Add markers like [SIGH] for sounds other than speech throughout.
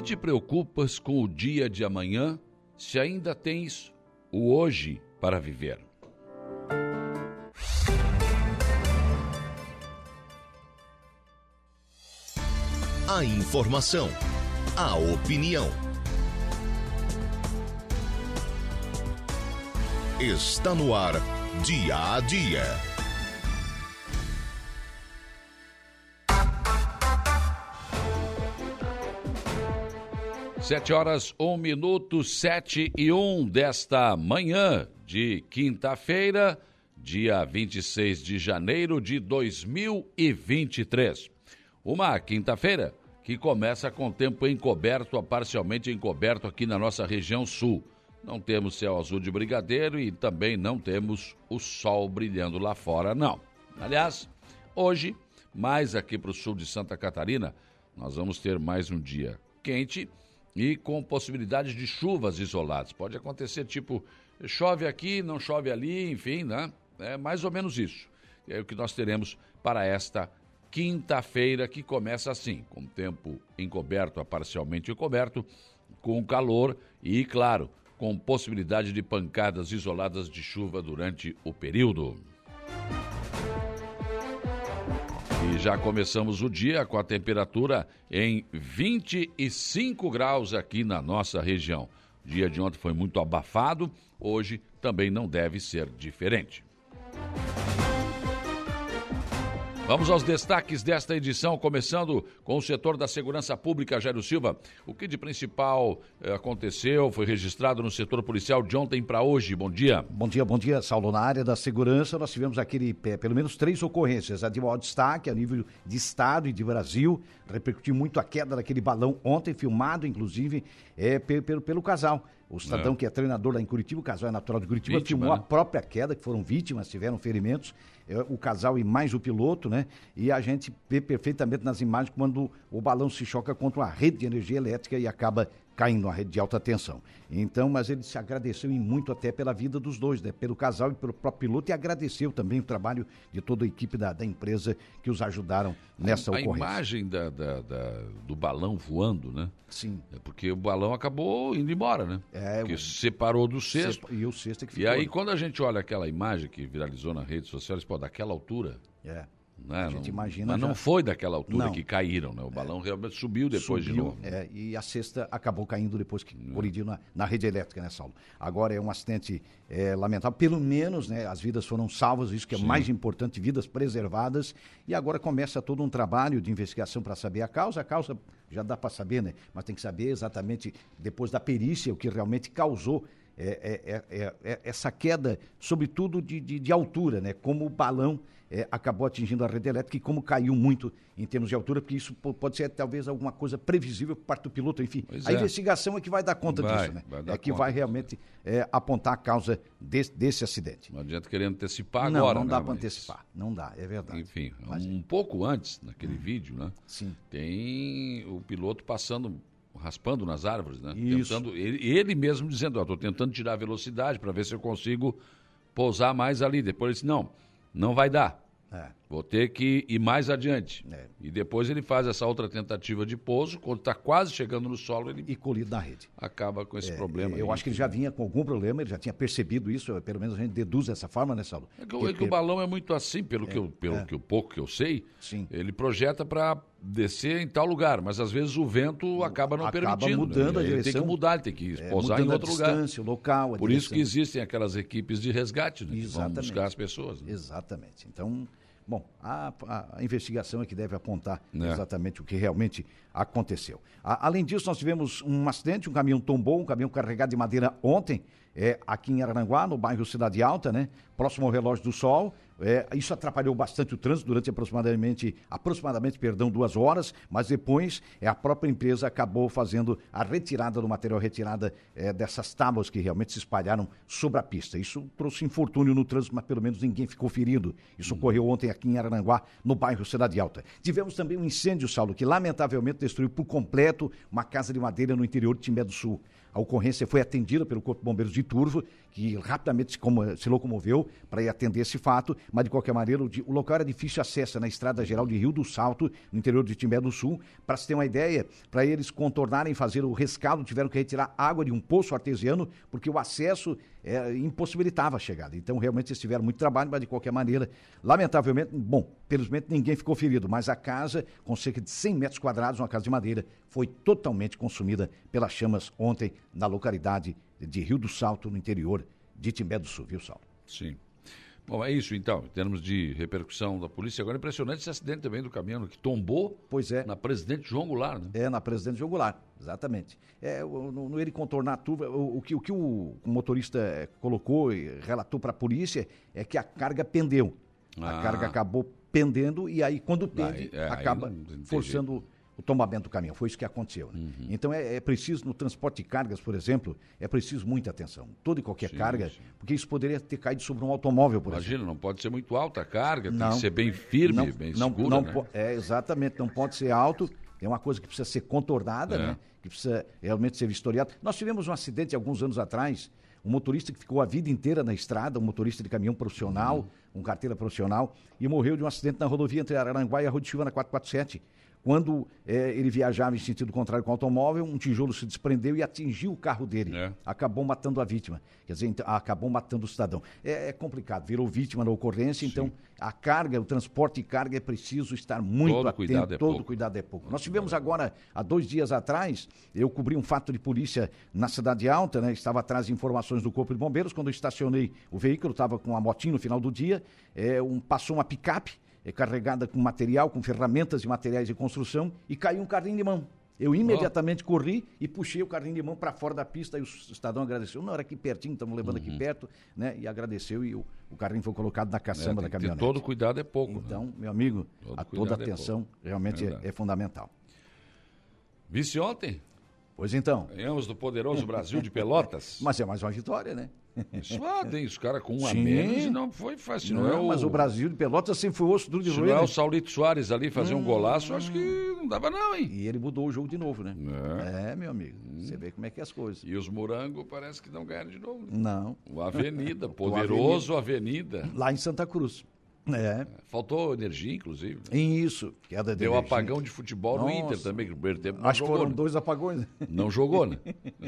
te preocupas com o dia de amanhã se ainda tens o hoje para viver? A informação, a opinião. Está no ar, dia a dia. Sete horas, um minuto, sete e um desta manhã de quinta-feira, dia 26 de janeiro de 2023. Uma quinta-feira que começa com tempo encoberto a parcialmente encoberto aqui na nossa região sul. Não temos céu azul de brigadeiro e também não temos o sol brilhando lá fora, não. Aliás, hoje, mais aqui para o sul de Santa Catarina, nós vamos ter mais um dia quente e com possibilidade de chuvas isoladas. Pode acontecer tipo, chove aqui, não chove ali, enfim, né? É mais ou menos isso. É o que nós teremos para esta quinta-feira, que começa assim, com tempo encoberto a parcialmente encoberto, com calor e, claro, com possibilidade de pancadas isoladas de chuva durante o período. Já começamos o dia com a temperatura em 25 graus aqui na nossa região. O dia de ontem foi muito abafado, hoje também não deve ser diferente. Vamos aos destaques desta edição, começando com o setor da segurança pública, Jairo Silva. O que de principal eh, aconteceu, foi registrado no setor policial de ontem para hoje? Bom dia. Bom dia, bom dia, Saulo. Na área da segurança, nós tivemos aquele, eh, pelo menos três ocorrências. A de maior destaque a nível de Estado e de Brasil. Repercutiu muito a queda daquele balão ontem, filmado, inclusive, é, pelo, pelo casal. O cidadão é. que é treinador lá em Curitiba, o casal é natural de Curitiba, Vítima, filmou né? a própria queda, que foram vítimas, tiveram ferimentos, o casal e mais o piloto, né? E a gente vê perfeitamente nas imagens quando o balão se choca contra a rede de energia elétrica e acaba caindo na rede de alta tensão. Então, mas ele se agradeceu e muito até pela vida dos dois, né? pelo casal e pelo próprio piloto, e agradeceu também o trabalho de toda a equipe da, da empresa que os ajudaram nessa a, ocorrência. A imagem da, da, da, do balão voando, né? Sim. É porque o balão acabou indo embora, né? É. Que separou do cesto. E o cesto é que ficou. E aí, quando a gente olha aquela imagem que viralizou nas redes sociais, pô, daquela altura. É. Né? A gente não, imagina. Mas já... não foi daquela altura não. que caíram, né? O balão é. realmente subiu depois subiu, de novo. É, e a cesta acabou caindo depois que é. colidiu na, na, rede elétrica, né, Saulo? Agora é um acidente é, lamentável. Pelo menos, né, as vidas foram salvas, isso que é Sim. mais importante, vidas preservadas. E agora começa todo um trabalho de investigação para saber a causa. A causa já dá para saber, né? Mas tem que saber exatamente, depois da perícia, o que realmente causou é, é, é, essa queda, sobretudo de, de, de altura, né? Como o balão é, acabou atingindo a rede elétrica e como caiu muito em termos de altura, porque isso pode ser talvez alguma coisa previsível por parte do piloto. Enfim, pois a é. investigação é que vai dar conta vai, disso, né? É que vai realmente é, apontar a causa desse, desse, acidente. Não adianta querer antecipar não, agora, Não, né? dá para antecipar. Não dá, é verdade. Enfim, Mas... um pouco antes, naquele hum. vídeo, né? Sim. Tem o piloto passando raspando nas árvores, né? Isso. Tentando, ele, ele mesmo dizendo, estou tentando tirar a velocidade para ver se eu consigo pousar mais ali. Depois ele disse, não, não vai dar. É. Vou ter que ir mais adiante. É. E depois ele faz essa outra tentativa de pouso, quando está quase chegando no solo, ele. E colhido na rede. Acaba com esse é, problema. Eu aí. acho que ele já vinha com algum problema, ele já tinha percebido isso, pelo menos a gente deduz dessa forma, né, Saulo? É que, que, é que o balão é muito assim, pelo, que, eu, é, pelo é. que o pouco que eu sei. Sim. Ele projeta para descer em tal lugar, mas às vezes o vento acaba não acaba permitindo. mudando né? a direção. Ele tem que mudar, ele tem que pousar em outro lugar. o local, Por direção. isso que existem aquelas equipes de resgate, né, Exatamente. que vão buscar as pessoas. Né? Exatamente. Então Bom, a, a, a, investigação é que deve apontar é. exatamente o que realmente aconteceu. A, além disso, nós tivemos um acidente, um caminhão tombou, um caminhão carregado de madeira ontem, é, aqui em Araranguá, no bairro Cidade Alta, né? Próximo ao relógio do sol. É, isso atrapalhou bastante o trânsito durante aproximadamente, aproximadamente perdão, duas horas, mas depois é, a própria empresa acabou fazendo a retirada do material, retirada é, dessas tábuas que realmente se espalharam sobre a pista. Isso trouxe infortúnio no trânsito, mas pelo menos ninguém ficou ferido. Isso ocorreu ontem aqui em Araranguá, no bairro Cidade Alta. Tivemos também um incêndio, Saulo, que lamentavelmente destruiu por completo uma casa de madeira no interior de Timbé do Sul. A ocorrência foi atendida pelo Corpo de Bombeiros de Turvo, que rapidamente se, como, se locomoveu para atender esse fato, mas de qualquer maneira o, local era difícil acesso na Estrada Geral de Rio do Salto, no interior de Timbé do Sul. Para se ter uma ideia, para eles contornarem, fazer o rescaldo, tiveram que retirar água de um poço artesiano, porque o acesso é, impossibilitava a chegada. Então, realmente, eles tiveram muito trabalho, mas de qualquer maneira, lamentavelmente, bom, felizmente ninguém ficou ferido, mas a casa, com cerca de 100 metros quadrados, uma casa de madeira, foi totalmente consumida pelas chamas ontem na localidade de Rio do Salto, no interior de Timbé do Sul, viu, Saulo? Sim. Bom, é isso então, em termos de repercussão da polícia. Agora, impressionante esse acidente também do caminhão que tombou pois é. na Presidente João Goulart, né? É, na Presidente João Goulart, exatamente. É, no, no ele contornar a turva, o, o, que, o que o motorista eh, colocou e relatou para a polícia é que a carga pendeu. Ah. A carga acabou pendendo e aí, quando pende, é, acaba forçando... Jeito o tombamento do caminhão. Foi isso que aconteceu. Né? Uhum. Então é, é, preciso, no transporte de cargas, por exemplo, é preciso muita atenção. Toda e qualquer sim, carga, sim. porque isso poderia ter caído sobre um automóvel, por Imagina, exemplo. não pode ser muito alta a carga, não, tem que ser bem firme, não, bem não, segura. Não, né? É, exatamente, não pode ser alto. É uma coisa que precisa ser contornada, é. né? que precisa realmente ser vistoriada. Nós tivemos um acidente alguns anos atrás, um motorista que ficou a vida inteira na estrada, um motorista de caminhão profissional, uhum. um carteira profissional, e morreu de um acidente na rodovia entre Aranguá e a Rodoviária na 447. Quando é, ele viajava em sentido contrário com o automóvel, um tijolo se desprendeu e atingiu o carro dele. É. Acabou matando a vítima. Quer dizer, então, acabou matando o cidadão. É, é, complicado, virou vítima da ocorrência, Sim. então a carga, o transporte de carga é preciso estar muito todo atento. Cuidado é todo pouco. cuidado é pouco. Nós tivemos agora, há dois dias atrás, eu cobri um fato de polícia na Cidade Alta, né? Estava atrás de informações do Corpo de Bombeiros. Quando eu estacionei o veículo, estava com uma motinha no final do dia, é, um, passou uma picape carregada com material, com ferramentas e materiais de construção, e caiu um carrinho de mão. Eu imediatamente oh. corri e puxei o carrinho de mão para fora da pista e o cidadão agradeceu. Não, era aqui pertinho, estamos levando uhum. aqui perto, né? E agradeceu e o, o carrinho foi colocado na caçamba é, da caminhonete. todo cuidado é pouco. Né? Então, né? meu amigo, todo a toda é atenção é realmente é, é, fundamental. Vice ontem? Pois então. Ganhamos do poderoso Brasil de Pelotas. [LAUGHS] Mas é mais uma vitória, né? Suado, hein? Os caras com um Sim. a menos e não foi fácil. Não, não é o... mas o Brasil de Pelotas sempre foi osso duro de roer. Se não é o Saulito Soares ali fazer hum, um golaço, acho que não dava não, hein? E ele mudou o jogo de novo, né? É, é meu amigo. Hum. Você vê como é que é as coisas. E os morangos parece que não ganharam de novo. Né? Não. O Avenida, [LAUGHS] poderoso o Avenida. Avenida. Lá em Santa Cruz. É. Faltou energia, inclusive. Em isso. Queda de Deu energia. apagão de futebol Nossa. no Inter também, que no primeiro tempo Acho que foram né? dois apagões. Não jogou, né?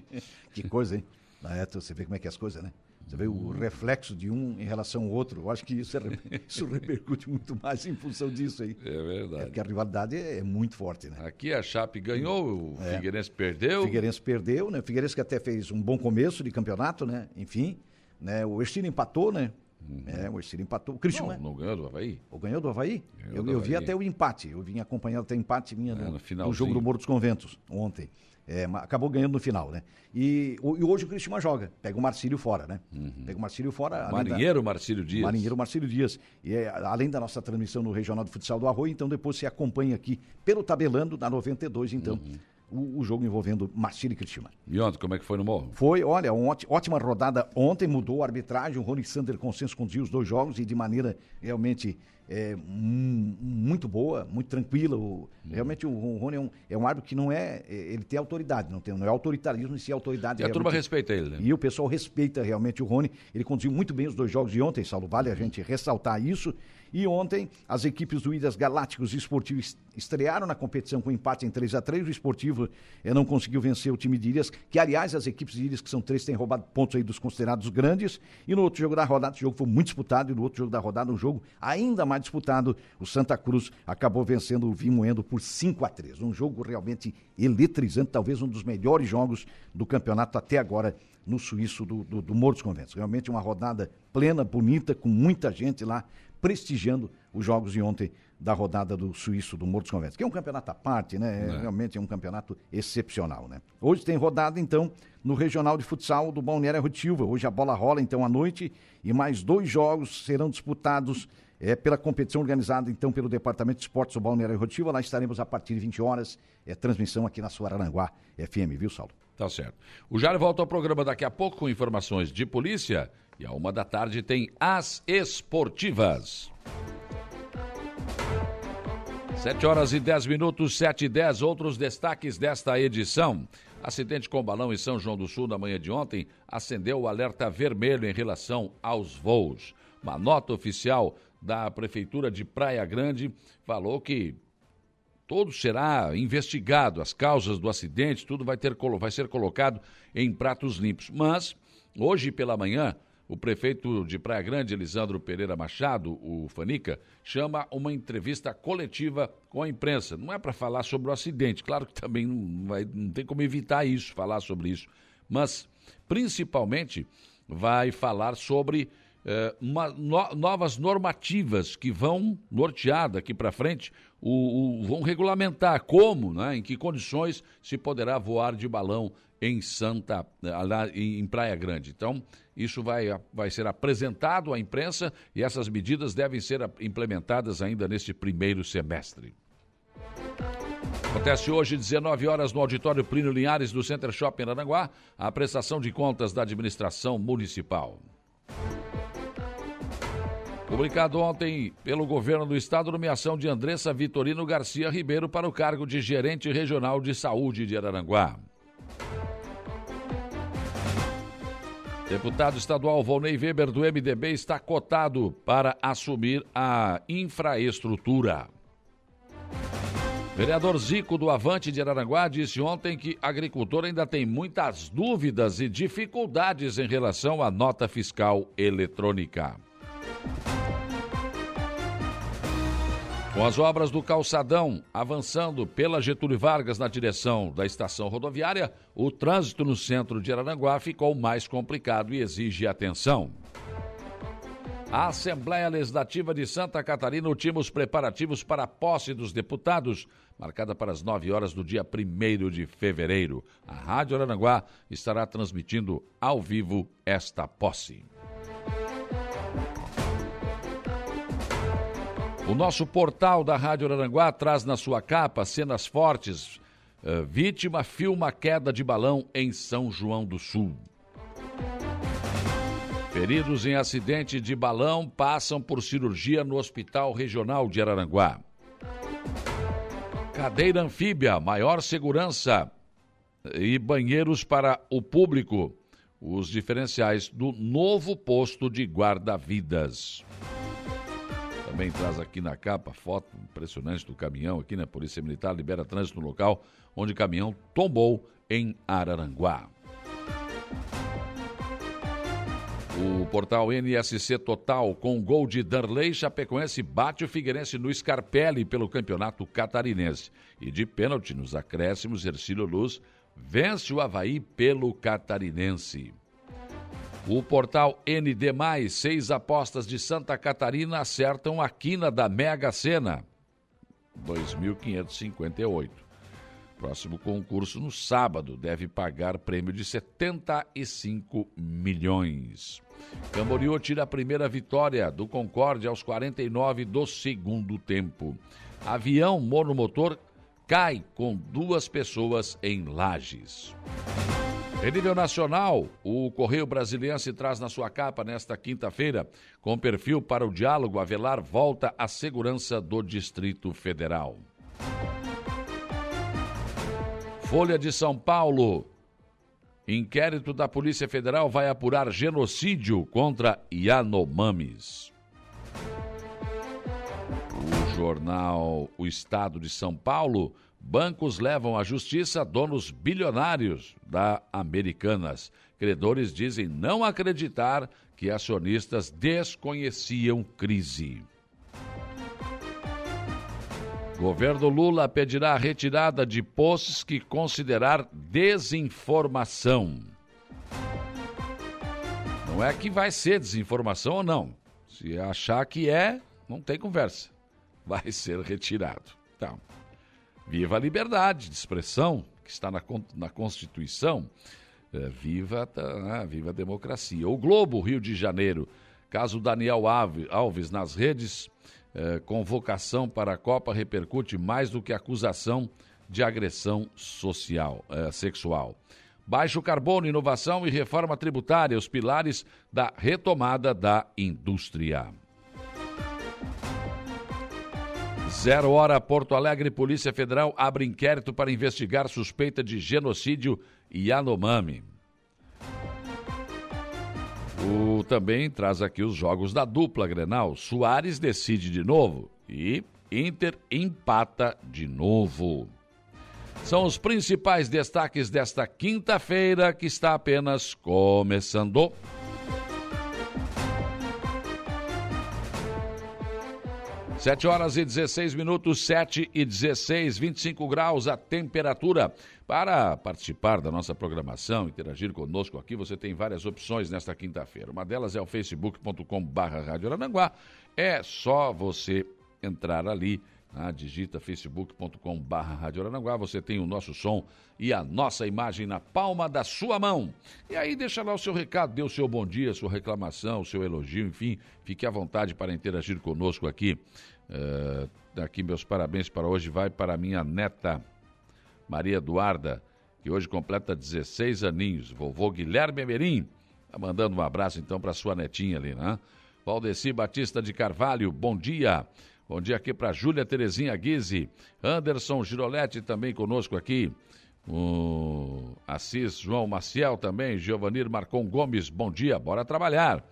[LAUGHS] que coisa, hein? É, você vê como é que é as coisas, né? Você vê o reflexo de um em relação ao outro. Eu acho que isso, é, [LAUGHS] isso repercute muito mais em função disso aí. É verdade. É porque a rivalidade é, é, muito forte, né? Aqui a Chape ganhou, o é. Figueirense perdeu. O Figueirense perdeu, né? O Figueirense que até fez um bom começo de campeonato, né? Enfim, né? O Estilo empatou, né? Uhum. É, o Estilo empatou. O Cristian, não, não ganhou do Havaí? O ganhou do Havaí? Ganhou eu, do eu vi até o empate. Eu vim acompanhando até empate minha é, no, no jogo do Morro dos Conventos ontem. É, acabou ganhando no final, né? E, e hoje o Cristian joga, pega o Marcílio fora, né? Uhum. Pega o Marcílio fora. Marinheiro da... Marcílio Dias. Marinheiro Marcílio Dias. E é, além da nossa transmissão no Regional de Futsal do Arroio, então depois você acompanha aqui pelo tabelando da 92, então. Uhum. O, o, jogo envolvendo Marcílio e Cristina. E ontem, como é que foi no Morro? Foi, olha, uma ótima rodada ontem, mudou a arbitragem, o Rony Sander Consenso conduziu os dois jogos e de maneira realmente é, muito boa, muito tranquila. O, realmente o Rony é um, é um árbitro que não é, é. Ele tem autoridade, não, tem, não é autoritarismo, se é autoridade. E a turma respeita ele, né? E o pessoal respeita realmente o Rony. Ele conduziu muito bem os dois jogos de ontem, Saulo. Vale a gente ressaltar isso. E ontem, as equipes do Ilhas Galácticos e Esportivo estrearam na competição com empate em 3 a 3 O Esportivo eh, não conseguiu vencer o time de Ilhas, que aliás as equipes de Ilhas, que são três, têm roubado pontos aí dos considerados grandes. E no outro jogo da rodada, o jogo foi muito disputado, e no outro jogo da rodada, um jogo ainda mais disputado, o Santa Cruz acabou vencendo o Vimoendo por 5 a 3 Um jogo realmente eletrizante, talvez um dos melhores jogos do campeonato até agora no Suíço do, do, do Morro dos Conventos. Realmente uma rodada plena, bonita, com muita gente lá prestigiando os jogos de ontem da rodada do Suíço do Morro dos Conventos, que é um campeonato à parte, né? É. Realmente é um campeonato excepcional, né? Hoje tem rodada, então, no Regional de Futsal do Balneário Rotilva. Hoje a bola rola, então, à noite, e mais dois jogos serão disputados é, pela competição organizada, então, pelo Departamento de Esportes do Balneário Rotilva. Lá estaremos a partir de 20 horas, é transmissão aqui na Suararanguá FM, viu, Saulo? Tá certo. O Jair volta ao programa daqui a pouco com informações de polícia e a uma da tarde tem As Esportivas. Sete horas e dez minutos, sete e dez. Outros destaques desta edição. Acidente com balão em São João do Sul na manhã de ontem acendeu o alerta vermelho em relação aos voos. Uma nota oficial da Prefeitura de Praia Grande falou que tudo será investigado, as causas do acidente, tudo vai, ter, vai ser colocado em pratos limpos. Mas, hoje pela manhã, o prefeito de Praia Grande, Elisandro Pereira Machado, o Fanica, chama uma entrevista coletiva com a imprensa. Não é para falar sobre o acidente, claro que também não, vai, não tem como evitar isso, falar sobre isso, mas principalmente vai falar sobre eh, uma, no, novas normativas que vão nortear daqui para frente, o, o, vão regulamentar como, né, em que condições se poderá voar de balão em Santa, lá em Praia Grande. Então, isso vai, vai ser apresentado à imprensa e essas medidas devem ser implementadas ainda neste primeiro semestre. Acontece hoje, 19 horas, no auditório Plínio Linhares do Center Shopping Aranguá, a prestação de contas da administração municipal. Publicado ontem pelo governo do estado, nomeação de Andressa Vitorino Garcia Ribeiro para o cargo de gerente regional de saúde de Araranguá. Deputado estadual Volney Weber do MDB está cotado para assumir a infraestrutura. Vereador Zico do Avante de Araranguá disse ontem que agricultor ainda tem muitas dúvidas e dificuldades em relação à nota fiscal eletrônica. Com as obras do calçadão avançando pela Getúlio Vargas na direção da estação rodoviária, o trânsito no centro de Araranguá ficou mais complicado e exige atenção. A Assembleia Legislativa de Santa Catarina ultima os preparativos para a posse dos deputados, marcada para as 9 horas do dia 1 de fevereiro. A Rádio Araranguá estará transmitindo ao vivo esta posse. O nosso portal da Rádio Aranguá traz na sua capa cenas fortes. Uh, vítima filma queda de balão em São João do Sul. Feridos em acidente de balão passam por cirurgia no Hospital Regional de Araranguá. Cadeira anfíbia, maior segurança e banheiros para o público. Os diferenciais do novo posto de guarda-vidas. Também traz aqui na capa foto impressionante do caminhão aqui na Polícia Militar libera trânsito no local onde o caminhão tombou em Araranguá. O portal NSC Total, com gol de Darley, Chapecoense bate o Figueirense no Scarpelli pelo campeonato catarinense. E de pênalti nos acréscimos, Ercílio Luz vence o Havaí pelo catarinense. O portal ND, seis apostas de Santa Catarina acertam a quina da Mega Sena. 2.558. Próximo concurso no sábado deve pagar prêmio de 75 milhões. Camboriú tira a primeira vitória do Concorde aos 49 do segundo tempo. Avião monomotor cai com duas pessoas em Lages. Em nível nacional, o Correio Brasiliense traz na sua capa nesta quinta-feira, com perfil para o diálogo, Avelar volta à segurança do Distrito Federal. Folha de São Paulo. Inquérito da Polícia Federal vai apurar genocídio contra Yanomamis. O jornal O Estado de São Paulo Bancos levam à justiça donos bilionários da Americanas. Credores dizem não acreditar que acionistas desconheciam crise. Governo Lula pedirá a retirada de posts que considerar desinformação. Não é que vai ser desinformação ou não. Se achar que é, não tem conversa. Vai ser retirado. Então. Viva a liberdade de expressão, que está na, na Constituição. É, viva, tá, viva a democracia. O Globo, Rio de Janeiro. Caso Daniel Alves nas redes, é, convocação para a Copa repercute mais do que acusação de agressão social, é, sexual. Baixo carbono, inovação e reforma tributária, os pilares da retomada da indústria. Zero hora, Porto Alegre, Polícia Federal abre inquérito para investigar suspeita de genocídio Yanomami. O também traz aqui os jogos da dupla Grenal. Soares decide de novo e Inter empata de novo. São os principais destaques desta quinta-feira que está apenas começando. Sete horas e 16 minutos, sete e 16, 25 graus a temperatura. Para participar da nossa programação, interagir conosco aqui, você tem várias opções nesta quinta-feira. Uma delas é o facebook.com barra Rádio Arananguá. É só você entrar ali, né? digita facebook.com barra Rádio Arananguá, você tem o nosso som e a nossa imagem na palma da sua mão. E aí deixa lá o seu recado, dê o seu bom dia, sua reclamação, o seu elogio, enfim, fique à vontade para interagir conosco aqui. Uh, aqui meus parabéns para hoje vai para minha neta Maria Eduarda, que hoje completa 16 aninhos. Vovô Guilherme Emerim, tá mandando um abraço então para sua netinha ali, né? Valdeci Batista de Carvalho, bom dia. Bom dia aqui para Júlia Terezinha Guise, Anderson Giroletti também conosco aqui. O Assis João Maciel também, Giovanir Marcon Gomes, bom dia, bora trabalhar.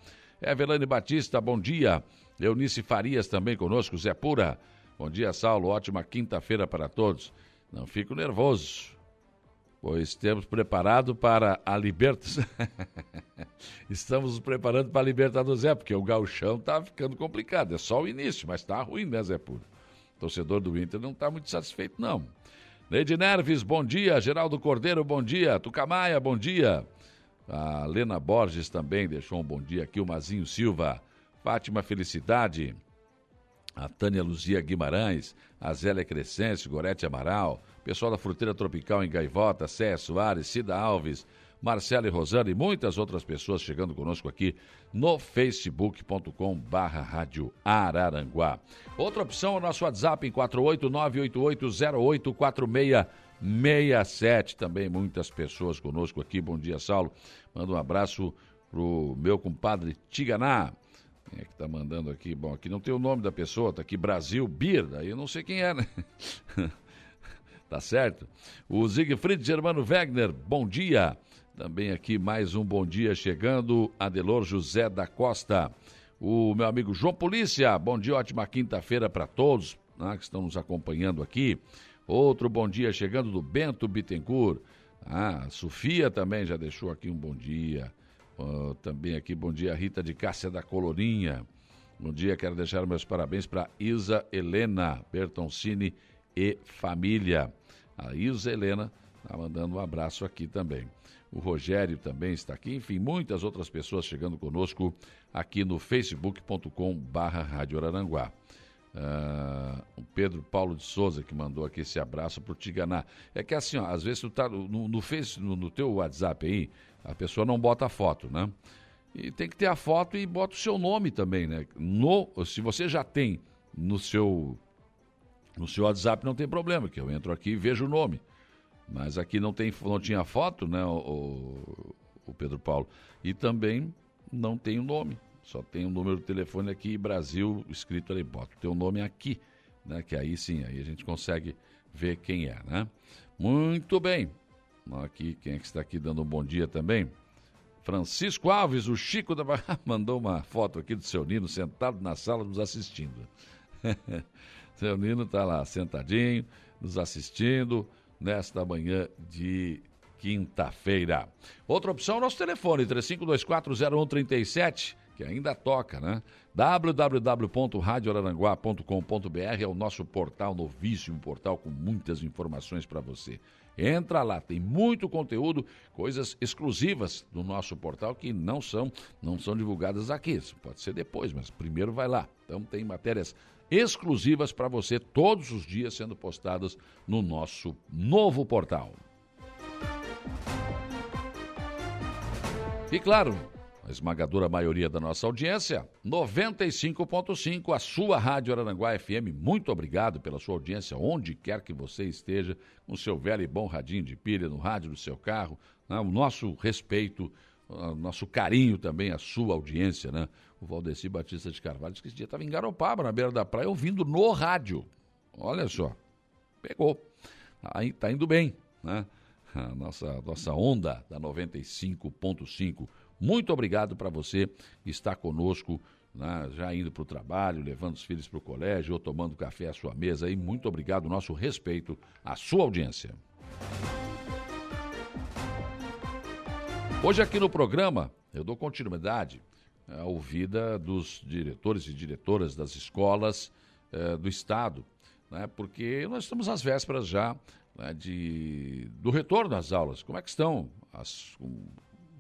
Evelane Batista, bom dia. Eunice Farias também conosco, Zé Pura. Bom dia, Saulo. Ótima quinta-feira para todos. Não fico nervoso, pois temos preparado para a Libertadores. [LAUGHS] Estamos nos preparando para a Libertadores, Zé, porque o gauchão está ficando complicado. É só o início, mas está ruim, né, Zé Pura? Torcedor do Inter não está muito satisfeito, não. Neide Nerves, bom dia. Geraldo Cordeiro, bom dia. Tucamaia, bom dia. A Lena Borges também deixou um bom dia aqui. O Mazinho Silva. Fátima Felicidade, a Tânia Luzia Guimarães, a Zélia Crescêncio, Gorete Amaral, pessoal da Fruteira Tropical em Gaivota, Cé Soares, Cida Alves, Marcelo e Rosana e muitas outras pessoas chegando conosco aqui no facebook.com barra rádio Araranguá. Outra opção é o nosso WhatsApp em 48988084667. Também muitas pessoas conosco aqui. Bom dia, Saulo. Manda um abraço pro meu compadre Tiganá. Quem é que tá mandando aqui? Bom, aqui não tem o nome da pessoa, tá aqui Brasil Bir, aí eu não sei quem é, né? [LAUGHS] tá certo? O Siegfried Germano Wegner, bom dia. Também aqui mais um bom dia chegando. Adelor José da Costa. O meu amigo João Polícia, bom dia, ótima quinta-feira para todos né, que estão nos acompanhando aqui. Outro bom dia chegando do Bento Bittencourt. Ah, a Sofia também já deixou aqui um bom dia. Uh, também aqui, bom dia, Rita de Cássia da Colorinha. Bom dia, quero deixar meus parabéns para Isa Helena Bertoncini e família. A Isa Helena está mandando um abraço aqui também. O Rogério também está aqui, enfim, muitas outras pessoas chegando conosco aqui no facebook.com barra Rádio Araranguá. Uh, o Pedro Paulo de Souza que mandou aqui esse abraço para o Tiganá. É que assim, ó, às vezes tu tá no, no, face, no, no teu WhatsApp aí, a pessoa não bota a foto, né? E tem que ter a foto e bota o seu nome também, né? No, se você já tem no seu no seu WhatsApp não tem problema, que eu entro aqui e vejo o nome. Mas aqui não tem não tinha foto, né, o, o Pedro Paulo. E também não tem o nome. Só tem o número de telefone aqui Brasil escrito ali, bota o teu nome aqui, né? Que aí sim, aí a gente consegue ver quem é, né? Muito bem. Aqui, quem é que está aqui dando um bom dia também? Francisco Alves, o Chico da [LAUGHS] mandou uma foto aqui do seu Nino sentado na sala nos assistindo. [LAUGHS] seu Nino está lá sentadinho, nos assistindo nesta manhã de quinta-feira. Outra opção, nosso telefone, 35240137, que ainda toca, né? www.radioararanguá.com.br é o nosso portal novíssimo, portal com muitas informações para você. Entra lá, tem muito conteúdo, coisas exclusivas do nosso portal que não são, não são divulgadas aqui. Isso pode ser depois, mas primeiro vai lá. Então tem matérias exclusivas para você todos os dias sendo postadas no nosso novo portal. E claro, a esmagadora maioria da nossa audiência, 95.5, a sua Rádio Araranguá FM. Muito obrigado pela sua audiência, onde quer que você esteja, com seu velho e bom radinho de pilha no rádio do seu carro. Né? O nosso respeito, o nosso carinho também à sua audiência, né? O Valdeci Batista de Carvalho disse que esse dia estava em Garopaba, na beira da praia, ouvindo no rádio. Olha só, pegou. Aí tá indo bem, né? A nossa, nossa onda da 95.5. Muito obrigado para você que está conosco, né? já indo para o trabalho, levando os filhos para o colégio ou tomando café à sua mesa. E muito obrigado, nosso respeito à sua audiência. Hoje aqui no programa eu dou continuidade à ouvida dos diretores e diretoras das escolas eh, do Estado, né, porque nós estamos às vésperas já né, de, do retorno às aulas. Como é que estão as,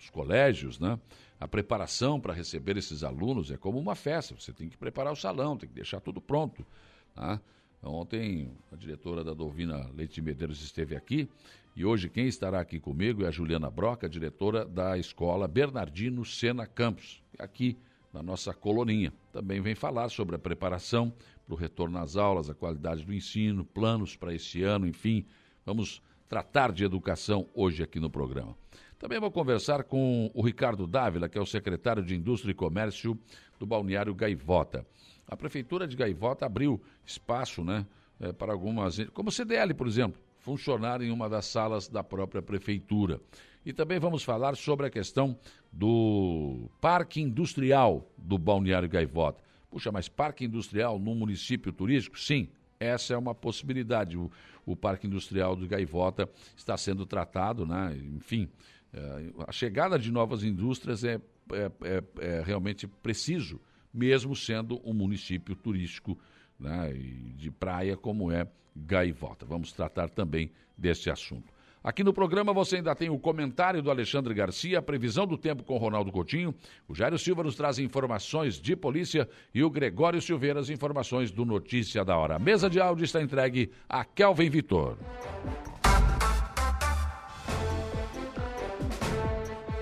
os colégios, né? A preparação para receber esses alunos é como uma festa, você tem que preparar o salão, tem que deixar tudo pronto. Tá? Ontem a diretora da Dovina Leite Medeiros esteve aqui e hoje quem estará aqui comigo é a Juliana Broca, diretora da escola Bernardino Sena Campos, aqui na nossa coloninha. Também vem falar sobre a preparação para o retorno às aulas, a qualidade do ensino, planos para esse ano, enfim. Vamos tratar de educação hoje aqui no programa. Também vou conversar com o Ricardo Dávila, que é o secretário de Indústria e Comércio do Balneário Gaivota. A Prefeitura de Gaivota abriu espaço né, é, para algumas, como o CDL, por exemplo, funcionar em uma das salas da própria prefeitura. E também vamos falar sobre a questão do parque industrial do Balneário Gaivota. Puxa, mas parque industrial num município turístico? Sim, essa é uma possibilidade. O, o parque industrial do Gaivota está sendo tratado, né? enfim. É, a chegada de novas indústrias é, é, é, é realmente preciso, mesmo sendo um município turístico né, de praia como é Gaivota. Vamos tratar também deste assunto. Aqui no programa você ainda tem o comentário do Alexandre Garcia, a previsão do tempo com Ronaldo Coutinho. O Jairo Silva nos traz informações de polícia e o Gregório Silveira as informações do Notícia da Hora. A mesa de áudio está entregue a Kelvin Vitor.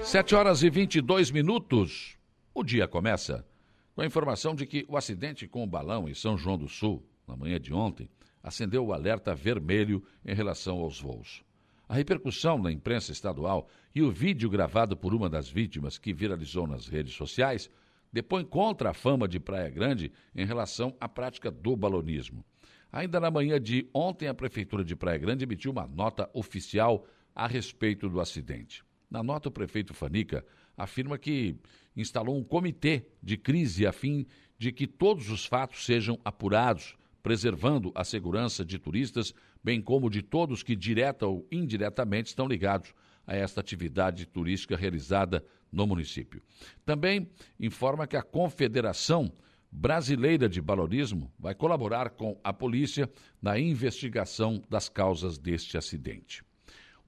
Sete horas e 22 minutos. O dia começa com a informação de que o acidente com o balão em São João do Sul, na manhã de ontem, acendeu o alerta vermelho em relação aos voos. A repercussão na imprensa estadual e o vídeo gravado por uma das vítimas que viralizou nas redes sociais depõe contra a fama de Praia Grande em relação à prática do balonismo. Ainda na manhã de ontem, a Prefeitura de Praia Grande emitiu uma nota oficial a respeito do acidente. Na nota, o prefeito Fanica afirma que instalou um comitê de crise a fim de que todos os fatos sejam apurados, preservando a segurança de turistas, bem como de todos que direta ou indiretamente estão ligados a esta atividade turística realizada no município. Também informa que a Confederação Brasileira de Balonismo vai colaborar com a polícia na investigação das causas deste acidente.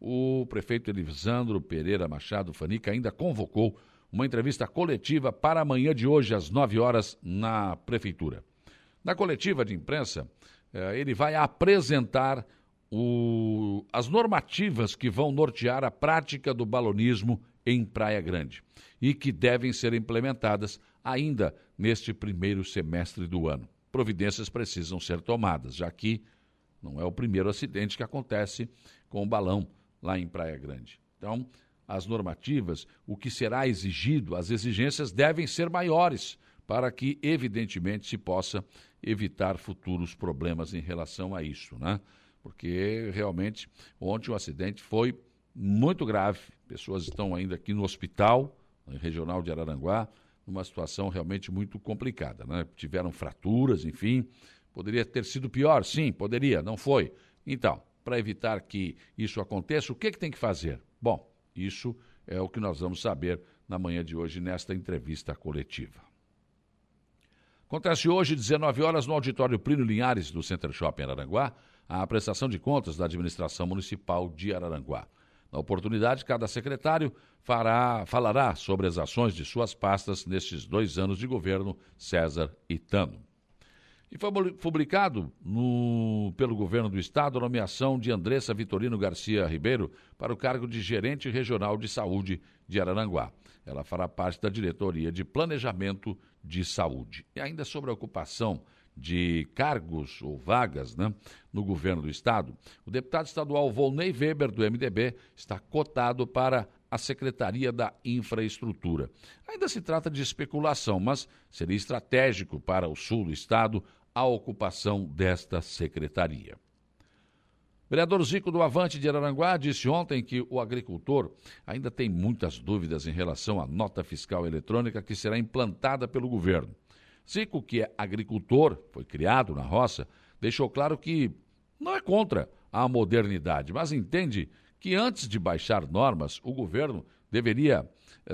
O prefeito Elisandro Pereira Machado Fanica ainda convocou uma entrevista coletiva para amanhã de hoje, às 9 horas, na Prefeitura. Na coletiva de imprensa, eh, ele vai apresentar o, as normativas que vão nortear a prática do balonismo em Praia Grande e que devem ser implementadas ainda neste primeiro semestre do ano. Providências precisam ser tomadas, já que não é o primeiro acidente que acontece com o balão lá em Praia Grande. Então, as normativas, o que será exigido, as exigências devem ser maiores para que, evidentemente, se possa evitar futuros problemas em relação a isso, né? Porque realmente ontem o acidente foi muito grave. Pessoas estão ainda aqui no hospital regional de Araranguá, numa situação realmente muito complicada, né? Tiveram fraturas, enfim. Poderia ter sido pior, sim, poderia, não foi. Então, para evitar que isso aconteça, o que, que tem que fazer? Bom, isso é o que nós vamos saber na manhã de hoje, nesta entrevista coletiva. Acontece hoje, 19 horas, no auditório Plínio Linhares, do Center Shopping Araranguá, a prestação de contas da administração municipal de Araranguá. Na oportunidade, cada secretário fará, falará sobre as ações de suas pastas nestes dois anos de governo César e Tano. E foi publicado no, pelo governo do estado a nomeação de Andressa Vitorino Garcia Ribeiro para o cargo de gerente regional de saúde de Araranguá. Ela fará parte da diretoria de planejamento de saúde. E ainda sobre a ocupação de cargos ou vagas né, no governo do estado, o deputado estadual Volney Weber, do MDB, está cotado para a Secretaria da Infraestrutura. Ainda se trata de especulação, mas seria estratégico para o sul do estado a ocupação desta secretaria. O vereador Zico do Avante de Araranguá disse ontem que o agricultor ainda tem muitas dúvidas em relação à nota fiscal eletrônica que será implantada pelo governo. Zico, que é agricultor, foi criado na roça, deixou claro que não é contra a modernidade, mas entende que antes de baixar normas, o governo deveria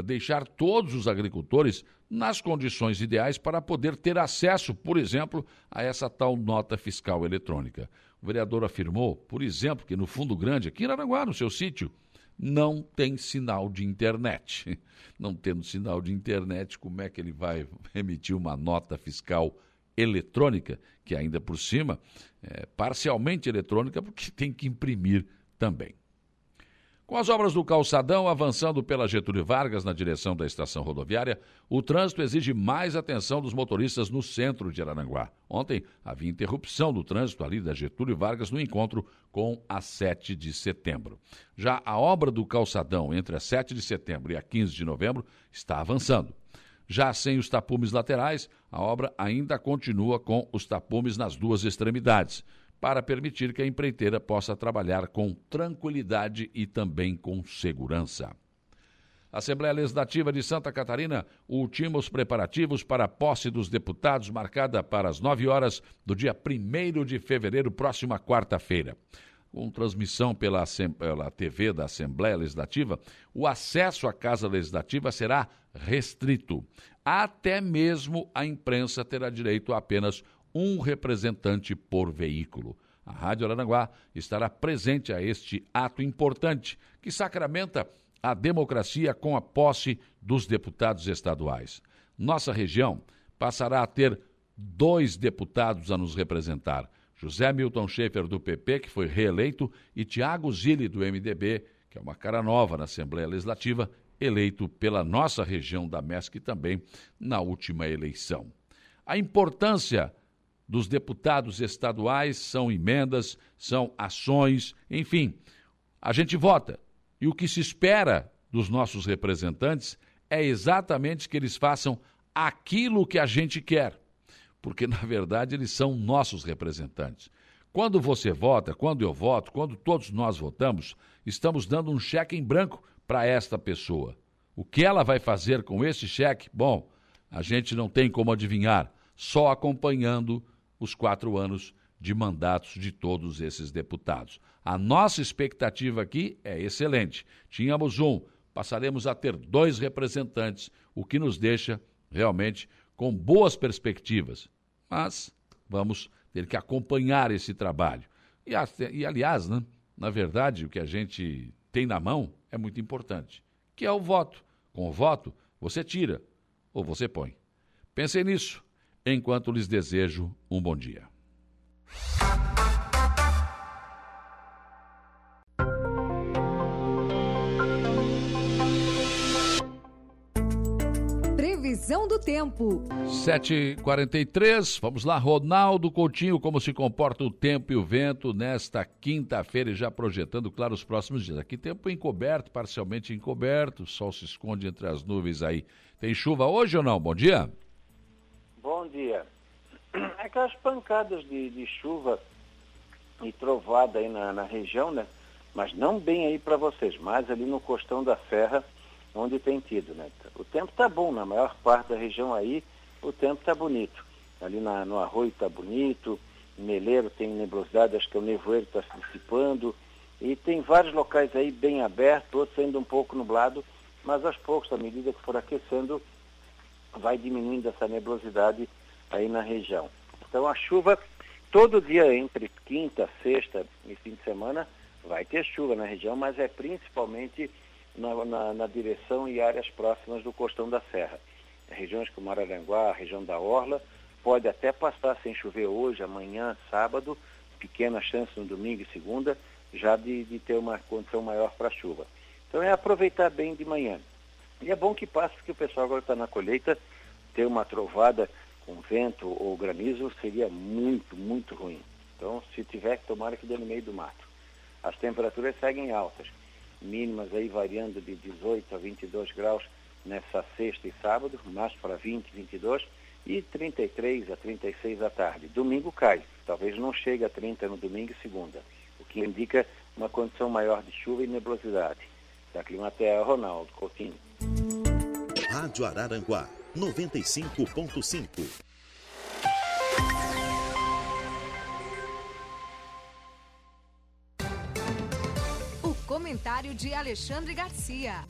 deixar todos os agricultores nas condições ideais para poder ter acesso, por exemplo, a essa tal nota fiscal eletrônica. O vereador afirmou, por exemplo, que no Fundo Grande, aqui em Aranguá, no seu sítio, não tem sinal de internet. [LAUGHS] Não tendo sinal de internet, como é que ele vai [LAUGHS] emitir uma nota fiscal eletrônica, que ainda por cima é parcialmente eletrônica, porque [LAUGHS] tem que imprimir também. Com as obras do calçadão avançando pela Getúlio Vargas na direção da estação rodoviária, o trânsito exige mais atenção dos motoristas no centro de Araranguá. Ontem havia interrupção do trânsito ali da Getúlio Vargas no encontro com a 7 de setembro. Já a obra do calçadão entre a 7 de setembro e a 15 de novembro está avançando. Já sem os tapumes laterais, a obra ainda continua com os tapumes nas duas extremidades para permitir que a empreiteira possa trabalhar com tranquilidade e também com segurança. A Assembleia Legislativa de Santa Catarina ultima os preparativos para a posse dos deputados, marcada para as 9 horas do dia 1 de fevereiro, próxima quarta-feira. Com transmissão pela, pela TV da Assembleia Legislativa, o acesso à Casa Legislativa será restrito. Até mesmo a imprensa terá direito a apenas um representante por veículo. A Rádio Aranaguá estará presente a este ato importante que sacramenta a democracia com a posse dos deputados estaduais. Nossa região passará a ter dois deputados a nos representar: José Milton Schaefer, do PP, que foi reeleito, e Tiago Zilli, do MDB, que é uma cara nova na Assembleia Legislativa, eleito pela nossa região da MESC também na última eleição. A importância dos deputados estaduais são emendas, são ações, enfim. A gente vota. E o que se espera dos nossos representantes é exatamente que eles façam aquilo que a gente quer. Porque, na verdade, eles são nossos representantes. Quando você vota, quando eu voto, quando todos nós votamos, estamos dando um cheque em branco para esta pessoa. O que ela vai fazer com esse cheque? Bom, a gente não tem como adivinhar, só acompanhando os quatro anos de mandatos de todos esses deputados. A nossa expectativa aqui é excelente. Tínhamos um, passaremos a ter dois representantes, o que nos deixa realmente com boas perspectivas. Mas vamos ter que acompanhar esse trabalho. E, e aliás, né, na verdade, o que a gente tem na mão é muito importante, que é o voto. Com o voto, você tira ou você põe. Pensem nisso enquanto lhes desejo um bom dia. Previsão do tempo. 7h43, vamos lá, Ronaldo Coutinho, como se comporta o tempo e o vento nesta quinta-feira e já projetando, claro, os próximos dias. Aqui tempo encoberto, parcialmente encoberto, o sol se esconde entre as nuvens aí. Tem chuva hoje ou não? Bom dia. Bom dia. [CLEARS THROAT] Aquelas pancadas de, de chuva e trovada aí na, na, região, né? Mas não bem aí para vocês, mais ali no costão da Serra, onde tem tido, né? O tempo tá bom na maior parte da região aí, o tempo tá bonito. Ali na, no Arroio tá bonito, Meleiro tem nebulosidade, acho que o nevoeiro está se dissipando, e tem vários locais aí bem abertos, outros ainda um pouco nublado, mas aos poucos, à medida que for aquecendo, vai diminuindo essa nebulosidade aí na região. Então a chuva, todo dia entre quinta, sexta e fim de semana, vai ter chuva na região, mas é principalmente na, na, na direção e áreas próximas do costão da Serra. Regiões como Araranguá, região da Orla, pode até passar sem chover hoje, amanhã, sábado, pequena chance no domingo e segunda, já de, de ter uma condição maior para chuva. Então é aproveitar bem de manhã. E é bom que passe, porque o pessoal agora está na colheita, ter uma trovada com vento ou granizo seria muito, muito ruim. Então, se tiver que tomar que dê no meio do mato. As temperaturas seguem altas, mínimas aí variando de 18 a 22 graus nessa sexta e sábado, mais para 20, 22, e 33 a 36 à tarde. Domingo cai, talvez não chegue a 30 no domingo e segunda, o que indica uma condição maior de chuva e nebulosidade. Da Climaterra, Ronaldo Coutinho. Rádio Araranguá 95.5. O comentário de Alexandre Garcia.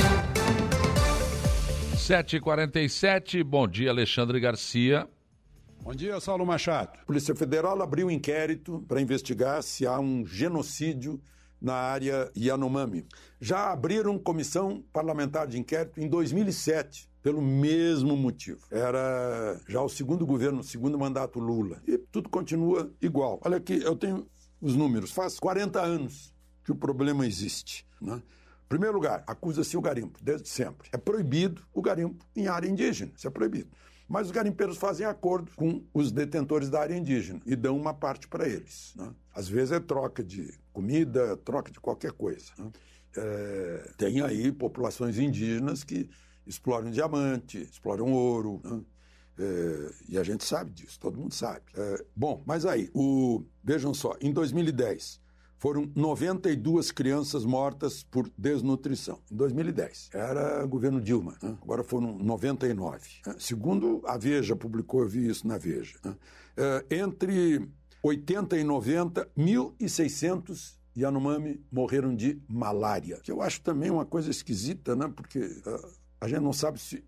7h47, bom dia, Alexandre Garcia. Bom dia, Saulo Machado. A Polícia Federal abriu um inquérito para investigar se há um genocídio na área Yanomami. Já abriram comissão parlamentar de inquérito em 2007, pelo mesmo motivo. Era já o segundo governo, o segundo mandato Lula. E tudo continua igual. Olha aqui, eu tenho os números. Faz 40 anos que o problema existe. Né? Primeiro lugar, acusa-se o garimpo, desde sempre. É proibido o garimpo em área indígena. Isso é proibido. Mas os garimpeiros fazem acordo com os detentores da área indígena e dão uma parte para eles. Né? Às vezes é troca de comida, troca de qualquer coisa. Né? É, tem aí populações indígenas que exploram diamante, exploram ouro. Né? É, e a gente sabe disso, todo mundo sabe. É, bom, mas aí, o, vejam só, em 2010 foram 92 crianças mortas por desnutrição. Em 2010. Era governo Dilma. Né? Agora foram 99. Né? Segundo a Veja publicou, eu vi isso na Veja. Né? É, entre 80 e 90, 1.600 Yanomami morreram de malária. Que eu acho também uma coisa esquisita, né? Porque uh, a gente não sabe se,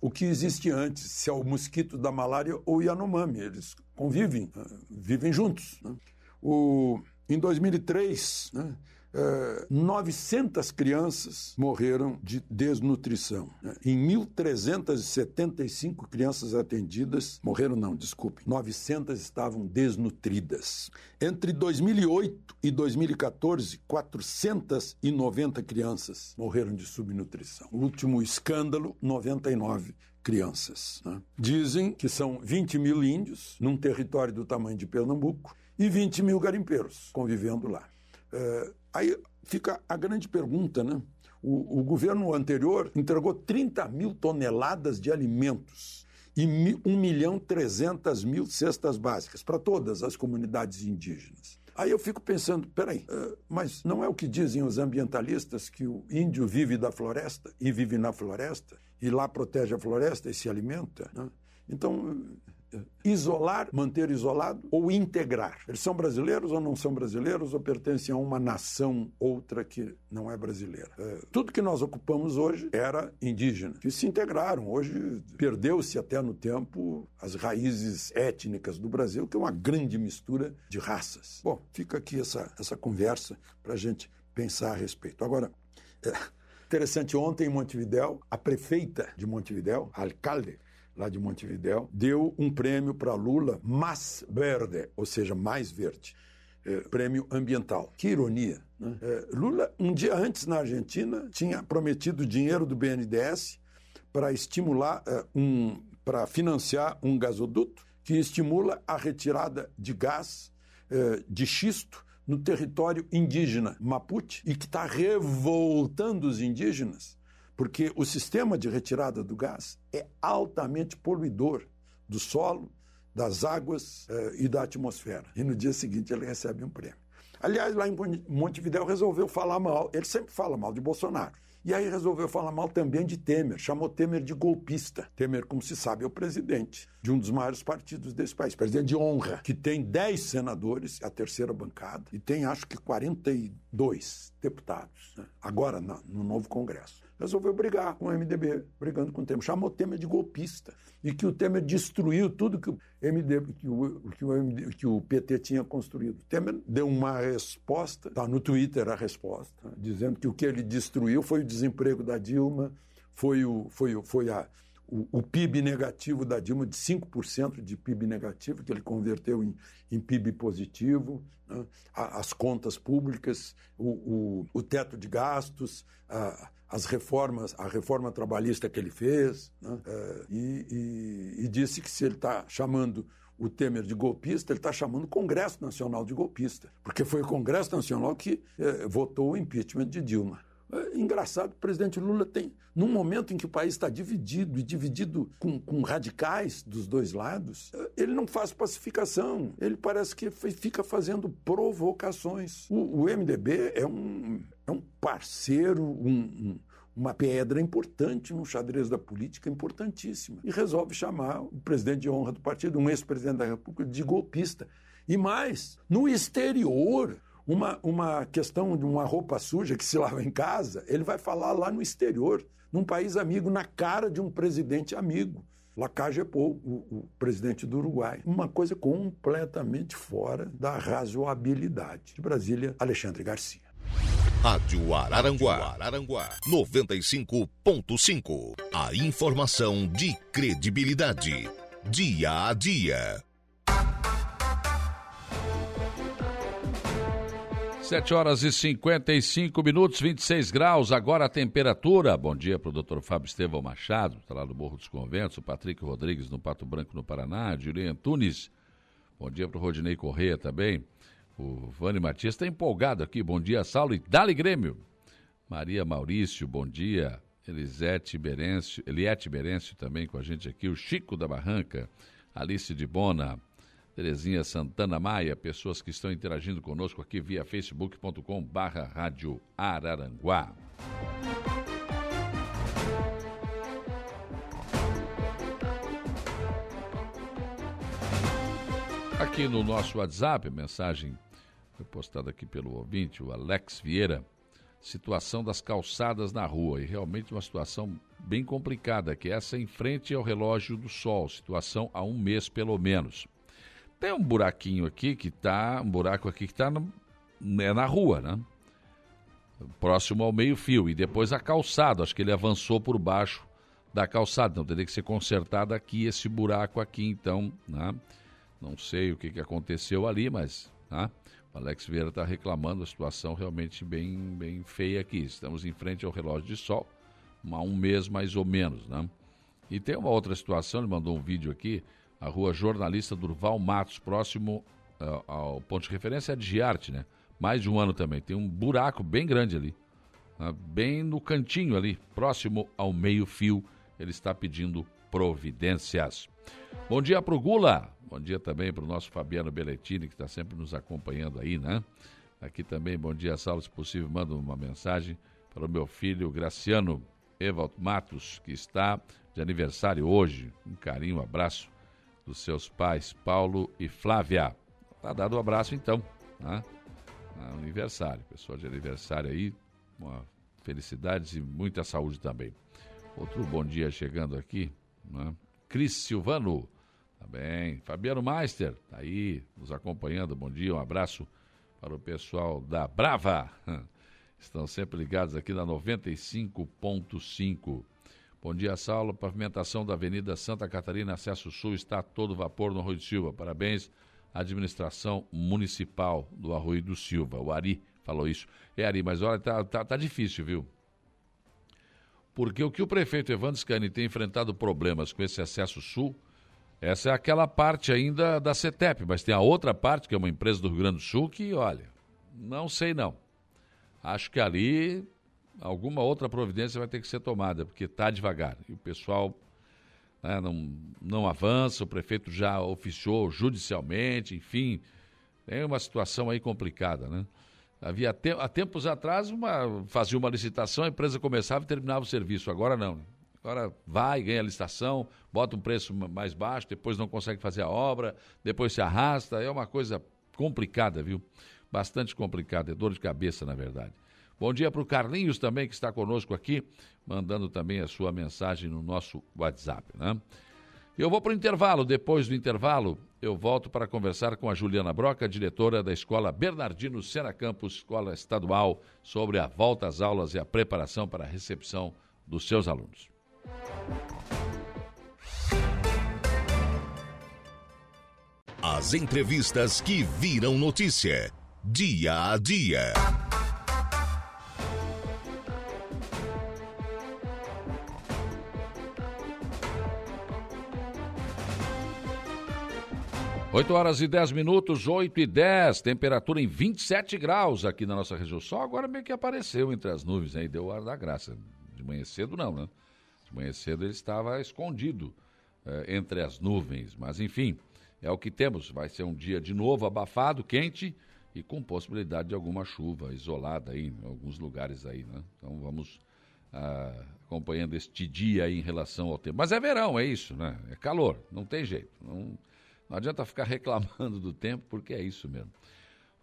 o que existe antes, se é o mosquito da malária ou o Yanomami. Eles convivem, uh, vivem juntos. Né? O, em 2003, né, é, 900 crianças morreram de desnutrição. Né? Em 1.375 crianças atendidas, morreram não, desculpe, 900 estavam desnutridas. Entre 2008 e 2014, 490 crianças morreram de subnutrição. O último escândalo, 99 crianças. Né? Dizem que são 20 mil índios num território do tamanho de Pernambuco e 20 mil garimpeiros convivendo lá. É, aí fica a grande pergunta, né? O, o, governo anterior entregou 30 mil toneladas de alimentos e 1 milhão 300 mil cestas básicas para todas as comunidades indígenas. Aí eu fico pensando, peraí, uh, mas não é o que dizem os ambientalistas que o índio vive da floresta e vive na floresta e lá protege a floresta e se alimenta? Né? Então, isolar, manter isolado ou integrar. Eles são brasileiros ou não são brasileiros ou pertencem a uma nação outra que não é brasileira. É, tudo que nós ocupamos hoje era indígena, que se integraram. Hoje perdeu-se até no tempo as raízes étnicas do Brasil, que é uma grande mistura de raças. Bom, fica aqui essa, essa conversa para a gente pensar a respeito. Agora, é interessante, ontem em Montevidéu, a prefeita de Montevidéu, a alcalde, lá de Montevidéu, deu um prêmio para Lula mais verde, ou seja, mais verde. É, prêmio ambiental. Que ironia. Né? É, Lula, um dia antes na Argentina, tinha prometido dinheiro do BNDES para estimular é, um, para financiar um gasoduto que estimula a retirada de gás é, de xisto no território indígena Mapuche e que está revoltando os indígenas porque o sistema de retirada do gás é altamente poluidor do solo, das águas eh, e da atmosfera. E no dia seguinte ele recebe um prêmio. Aliás, lá em Montevidéu resolveu falar mal, ele sempre fala mal de Bolsonaro. E aí resolveu falar mal também de Temer, chamou Temer de golpista. Temer, como se sabe, é o presidente de um dos maiores partidos desse país, presidente de honra, que tem 10 senadores, a terceira bancada, e tem acho que 42 deputados, né? agora no novo Congresso resolveu brigar com o MDB, brigando com o Temer. Chamou o Temer de golpista. E que o Temer destruiu tudo que o, MDB, que o, que o, que o PT tinha construído. O Temer deu uma resposta, está no Twitter a resposta, dizendo que o que ele destruiu foi o desemprego da Dilma, foi, o, foi, foi a, o, o, PIB negativo da Dilma, de 5% de PIB negativo, que ele converteu em, em PIB positivo, né? as contas públicas, o, o, o teto de gastos, a, as reformas, a reforma trabalhista que ele fez, né? é, e, e, e, disse que se ele está chamando o Temer de golpista, ele está chamando o Congresso Nacional de golpista, porque foi o Congresso Nacional que é, votou o impeachment de Dilma. É engraçado, o presidente Lula tem, num momento em que o país está dividido e dividido com, com radicais dos dois lados, ele não faz pacificação, ele parece que fica fazendo provocações. O, o MDB é um, é um parceiro, um, um uma pedra importante no xadrez da política, importantíssima. E resolve chamar o presidente de honra do partido, um ex-presidente da República, de golpista. E mais, no exterior, uma, uma questão de uma roupa suja que se lava em casa, ele vai falar lá no exterior, num país amigo, na cara de um presidente amigo. Lacagepou, o, o presidente do Uruguai. Uma coisa completamente fora da razoabilidade. De Brasília, Alexandre Garcia. Rádio Araranguá, Araranguá 95.5. A informação de credibilidade. Dia a dia. 7 horas e 55 minutos, 26 graus, agora a temperatura. Bom dia para o doutor Fábio Estevão Machado, está lá no Morro dos Conventos, o Patrick Rodrigues no Pato Branco, no Paraná, Julian Tunes. Bom dia para o Rodinei Corrêa também. O Vani Matias está empolgado aqui. Bom dia, Saulo e Dali Grêmio. Maria Maurício, bom dia. Elisete Berencio, Eliette Berencio também com a gente aqui. O Chico da Barranca, Alice de Bona, Terezinha Santana Maia, pessoas que estão interagindo conosco aqui via facebook.com barra rádio Araranguá. Aqui no nosso WhatsApp, mensagem foi postada aqui pelo ouvinte, o Alex Vieira, situação das calçadas na rua, e realmente uma situação bem complicada, que é essa em frente ao relógio do sol, situação há um mês pelo menos. Tem um buraquinho aqui que tá, um buraco aqui que está é na rua, né? Próximo ao meio-fio. E depois a calçada, acho que ele avançou por baixo da calçada. Então teria que ser consertado aqui, esse buraco aqui, então, né? Não sei o que, que aconteceu ali, mas né? o Alex Vieira está reclamando a situação realmente bem, bem feia aqui. Estamos em frente ao relógio de sol, há um mês mais ou menos, né? E tem uma outra situação, ele mandou um vídeo aqui, a rua Jornalista Durval Matos, próximo uh, ao ponto de referência é de Giarte, né? Mais de um ano também. Tem um buraco bem grande ali, uh, bem no cantinho ali, próximo ao meio-fio. Ele está pedindo providências. Bom dia para o Gula. Bom dia também para o nosso Fabiano Belletini, que está sempre nos acompanhando aí, né? Aqui também, bom dia, Saulo, se possível, manda uma mensagem para o meu filho Graciano Evald Matos, que está de aniversário hoje. Um carinho, um abraço dos seus pais, Paulo e Flávia. Tá dado um abraço então, né? Aniversário, pessoal de aniversário aí, uma felicidades e muita saúde também. Outro bom dia chegando aqui, né? Cris Silvano, tá bem. Fabiano Meister, tá aí, nos acompanhando. Bom dia, um abraço para o pessoal da Brava. [LAUGHS] Estão sempre ligados aqui na 95.5. Bom dia, Saulo. Pavimentação da Avenida Santa Catarina, acesso sul, está todo vapor no Arroio do Silva. Parabéns à administração municipal do Arroio do Silva. O Ari falou isso. É, Ari, mas olha, tá, tá, tá difícil, viu? Porque o que o prefeito Evandro Scani tem enfrentado problemas com esse acesso sul, essa é aquela parte ainda da CETEP, mas tem a outra parte, que é uma empresa do Rio Grande do Sul, que, olha, não sei não. Acho que ali alguma outra providência vai ter que ser tomada, porque está devagar. E o pessoal né, não, não avança, o prefeito já oficiou judicialmente, enfim, tem uma situação aí complicada, né? Havia te, há tempos atrás uma, fazia uma licitação, a empresa começava e terminava o serviço. Agora não. Agora vai, ganha a licitação, bota um preço mais baixo, depois não consegue fazer a obra, depois se arrasta. É uma coisa complicada, viu? Bastante complicada, é dor de cabeça, na verdade. Bom dia para o Carlinhos também, que está conosco aqui, mandando também a sua mensagem no nosso WhatsApp. Né? Eu vou para o intervalo. Depois do intervalo, eu volto para conversar com a Juliana Broca, diretora da Escola Bernardino Sena Campos, Escola Estadual, sobre a volta às aulas e a preparação para a recepção dos seus alunos. As entrevistas que viram notícia. Dia a dia. 8 horas e 10 minutos, 8 e 10, temperatura em 27 graus aqui na nossa região. Só agora meio que apareceu entre as nuvens aí, deu ar da graça. De manhã cedo não, né? De manhã cedo ele estava escondido eh, entre as nuvens. Mas enfim, é o que temos. Vai ser um dia de novo abafado, quente e com possibilidade de alguma chuva isolada aí em alguns lugares aí, né? Então vamos ah, acompanhando este dia aí em relação ao tempo. Mas é verão, é isso, né? É calor, não tem jeito. Não não adianta ficar [LAUGHS] reclamando do tempo, porque é isso mesmo.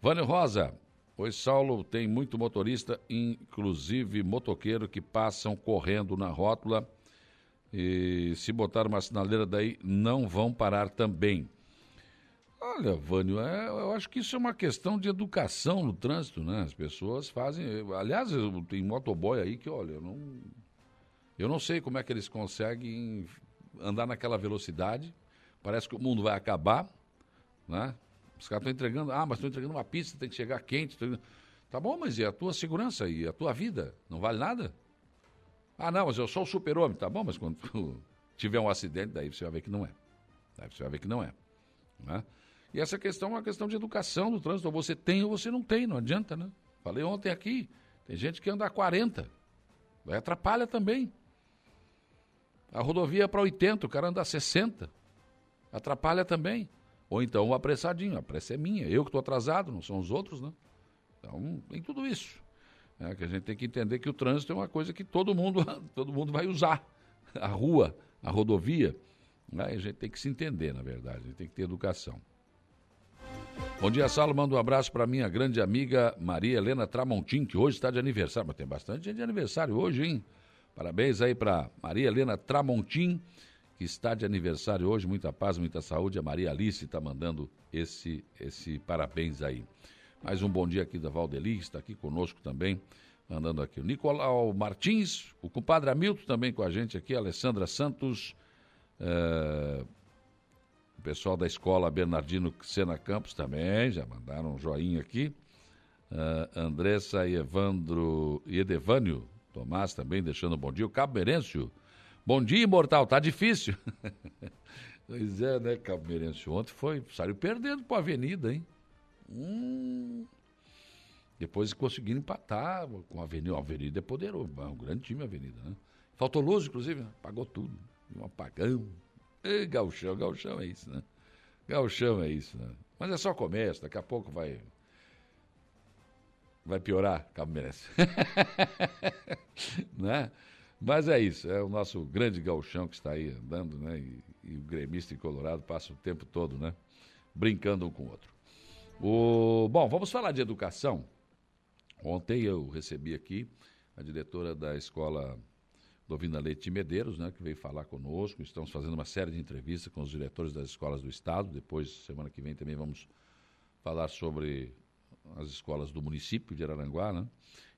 Vânio Rosa, Oi, Saulo, tem muito motorista, inclusive motoqueiro, que passam correndo na rótula e se botar uma sinaleira daí, não vão parar também. Olha, Vânio, é, eu acho que isso é uma questão de educação no trânsito, né? As pessoas fazem. Aliás, tem motoboy aí que, olha, eu não, eu não sei como é que eles conseguem andar naquela velocidade parece que o mundo vai acabar, né? Os caras estão entregando, ah, mas estão entregando uma pista, tem que chegar quente. Tá bom, mas e a tua segurança e a tua vida? Não vale nada? Ah, não, mas eu sou o super-homem. Tá bom, mas quando [LAUGHS] tiver um acidente, daí você vai ver que não é. Daí você vai ver que não é. Né? E essa questão é uma questão de educação do trânsito. Ou você tem ou você não tem, não adianta, né? Falei ontem aqui, tem gente que anda a 40. Vai atrapalha também. A rodovia é para 80, o cara anda a 60 atrapalha também. Ou então o apressadinho, a pressa é minha, eu que estou atrasado, não são os outros, né? Então, tem tudo isso. É, que a gente tem que entender que o trânsito é uma coisa que todo mundo, [LAUGHS] todo mundo vai usar. A rua, a rodovia. Né? A gente tem que se entender, na verdade, a gente tem que ter educação. Bom dia, Saulo. Manda um abraço para minha grande amiga Maria Helena Tramontim, que hoje está de aniversário. Mas tem bastante gente de aniversário hoje, hein? Parabéns aí para Maria Helena Tramontim que está de aniversário hoje. Muita paz, muita saúde. A Maria Alice está mandando esse, esse parabéns aí. Mais um bom dia aqui da Valdeli, está aqui conosco também, mandando aqui. O Nicolau Martins, o compadre Hamilton também com a gente aqui, a Alessandra Santos, é, o pessoal da escola Bernardino Sena Campos também, já mandaram um joinha aqui. Uh, Andressa e Evandro e Edevânio Tomás também deixando um bom dia. O Cabo Merêncio Bom dia, imortal. Tá difícil. [LAUGHS] pois é, né, Cabo Meirense? Ontem foi, saiu perdendo para a Avenida, hein? Hum. Depois conseguiram empatar com a Avenida. A Avenida é poderoso, é um grande time a Avenida, né? Faltou luz, inclusive, né? pagou tudo. Um apagão. E gauchão, gauchão é isso, né? Gauchão é isso, né? Mas é só começo, daqui a pouco vai. Vai piorar, Cabo Merece. [LAUGHS] né? Mas é isso, é o nosso grande galchão que está aí andando, né? E, e, o gremista em Colorado passa o tempo todo, né? Brincando um com o outro. O, bom, vamos falar de educação. Ontem eu recebi aqui a diretora da escola Dovina Leite Medeiros, né, que veio falar conosco. Estamos fazendo uma série de entrevistas com os diretores das escolas do Estado. Depois, semana que vem, também vamos falar sobre as escolas do município de Araranguá, né?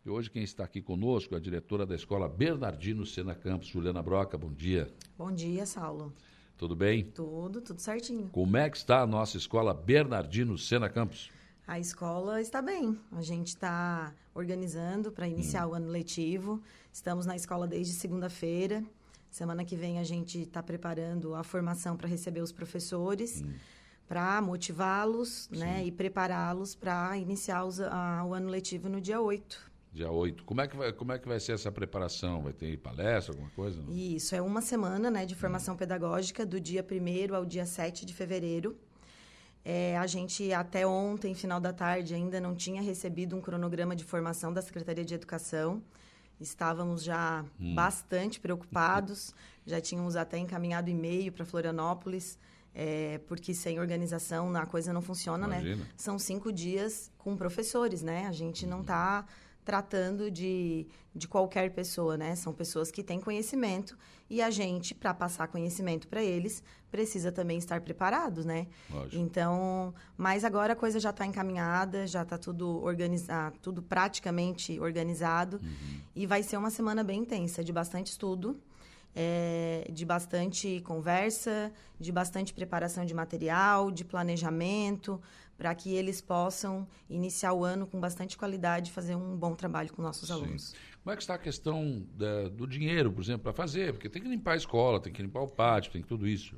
E hoje quem está aqui conosco é a diretora da escola Bernardino Sena Campos, Juliana Broca. Bom dia. Bom dia, Saulo. Tudo bem? Tudo, tudo certinho. Como é que está a nossa escola Bernardino Sena Campos? A escola está bem. A gente está organizando para iniciar hum. o ano letivo. Estamos na escola desde segunda-feira. Semana que vem a gente está preparando a formação para receber os professores. Hum para motivá-los né, e prepará-los para iniciar os, a, o ano letivo no dia 8. Dia 8. Como é, que vai, como é que vai ser essa preparação? Vai ter palestra, alguma coisa? Não? Isso, é uma semana né, de formação hum. pedagógica, do dia 1 ao dia 7 de fevereiro. É, a gente, até ontem, final da tarde, ainda não tinha recebido um cronograma de formação da Secretaria de Educação. Estávamos já hum. bastante preocupados, [LAUGHS] já tínhamos até encaminhado e-mail para Florianópolis, é, porque sem organização a coisa não funciona, né? Imagina. né? São cinco dias com professores, né? A gente não está uhum tratando de, de qualquer pessoa, né? São pessoas que têm conhecimento e a gente, para passar conhecimento para eles, precisa também estar preparado, né? Lógico. Então, mas agora a coisa já está encaminhada, já está tudo organizado, tudo praticamente organizado uhum. e vai ser uma semana bem intensa, de bastante estudo. É, de bastante conversa, de bastante preparação de material, de planejamento, para que eles possam iniciar o ano com bastante qualidade e fazer um bom trabalho com nossos Sim. alunos. Como é que está a questão da, do dinheiro, por exemplo, para fazer? Porque tem que limpar a escola, tem que limpar o pátio, tem que tudo isso.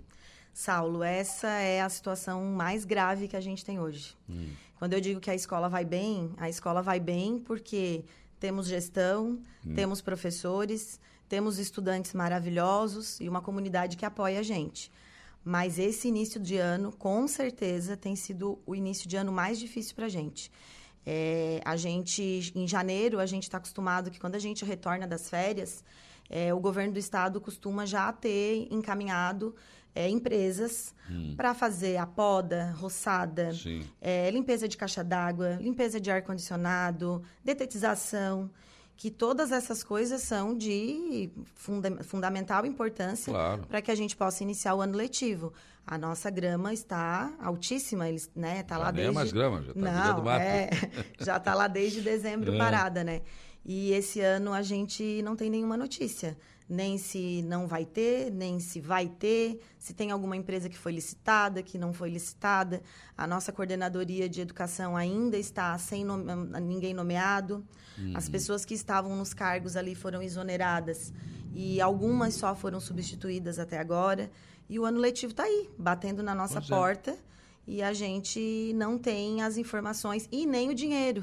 Saulo, essa é a situação mais grave que a gente tem hoje. Hum. Quando eu digo que a escola vai bem, a escola vai bem porque temos gestão, hum. temos professores, temos estudantes maravilhosos e uma comunidade que apoia a gente. Mas esse início de ano, com certeza, tem sido o início de ano mais difícil para a gente. É, a gente, em janeiro, a gente está acostumado que quando a gente retorna das férias, é, o governo do estado costuma já ter encaminhado é, empresas hum. para fazer a poda, roçada, é, limpeza de caixa d'água, limpeza de ar-condicionado, detetização que todas essas coisas são de funda fundamental importância claro. para que a gente possa iniciar o ano letivo. A nossa grama está altíssima, eles, né? Tá já lá desde. é mais grama, já está Não, mato. É, [LAUGHS] já está lá desde dezembro é. parada, né? E esse ano a gente não tem nenhuma notícia nem se não vai ter, nem se vai ter, se tem alguma empresa que foi licitada, que não foi licitada. A nossa coordenadoria de educação ainda está sem nome, ninguém nomeado. Uhum. As pessoas que estavam nos cargos ali foram exoneradas e algumas só foram substituídas até agora. E o ano letivo está aí, batendo na nossa pois é. porta. É. E a gente não tem as informações e nem o dinheiro.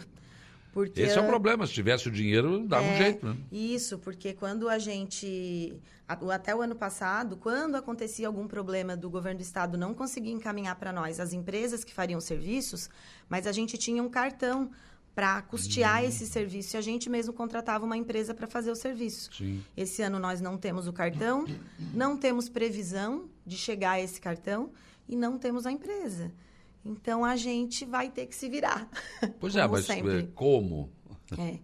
Porque Esse é o problema. Se tivesse o dinheiro, dava é, um jeito, né? Isso, porque quando a gente. Até o ano passado, quando acontecia algum problema do governo do estado não conseguia encaminhar para nós as empresas que fariam serviços, mas a gente tinha um cartão para custear hum. esse serviço e a gente mesmo contratava uma empresa para fazer o serviço. Sim. Esse ano nós não temos o cartão, não temos previsão de chegar a esse cartão e não temos a empresa. Então a gente vai ter que se virar. [LAUGHS] Pois é, mas sempre. É, como? É.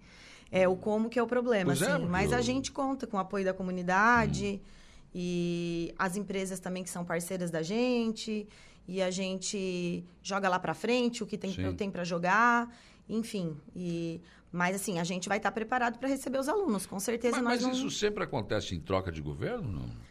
É o como que é o problema, é, assim. É, mas eu... a gente conta com o apoio da comunidade hum. e as empresas também que são parceiras da gente. E a gente joga lá para frente o que tem, tem para jogar, enfim. E, mas assim, a gente vai estar preparado para receber os alunos, com certeza. Mas, mas não... isso sempre acontece em troca de governo, não?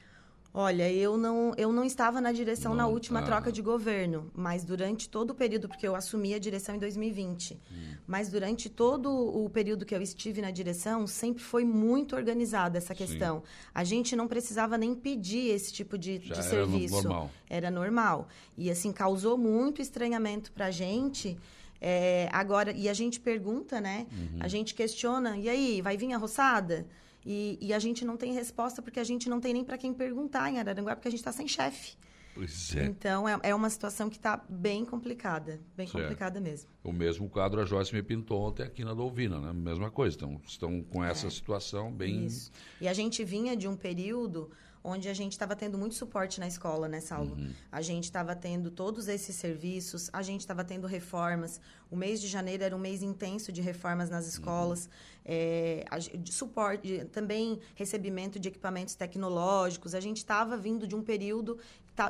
Olha, eu não, eu não estava na direção não, na última tá. troca de governo, mas durante todo o período, porque eu assumi a direção em 2020, hum. mas durante todo o período que eu estive na direção, sempre foi muito organizada essa questão. Sim. A gente não precisava nem pedir esse tipo de, de serviço. Era normal. Era normal. E, assim, causou muito estranhamento para a gente. É, agora, e a gente pergunta, né? Uhum. A gente questiona, e aí, vai vir a roçada? E, e, a gente não tem resposta porque a gente não tem nem para quem perguntar em Araranguá, porque a gente está sem chefe. Pois é. Então, é, é uma situação que está bem complicada, bem certo. complicada mesmo. O mesmo quadro a Joyce me pintou ontem aqui na Dolvina, né? Mesma coisa, então, estão com essa é. situação bem... Isso. E a gente vinha de um período onde a gente estava tendo muito suporte na escola, né, Saulo? Uhum. A gente estava tendo todos esses serviços, a gente estava tendo reformas. O mês de janeiro era um mês intenso de reformas nas escolas, uhum. é, de suporte, também recebimento de equipamentos tecnológicos. A gente estava vindo de um período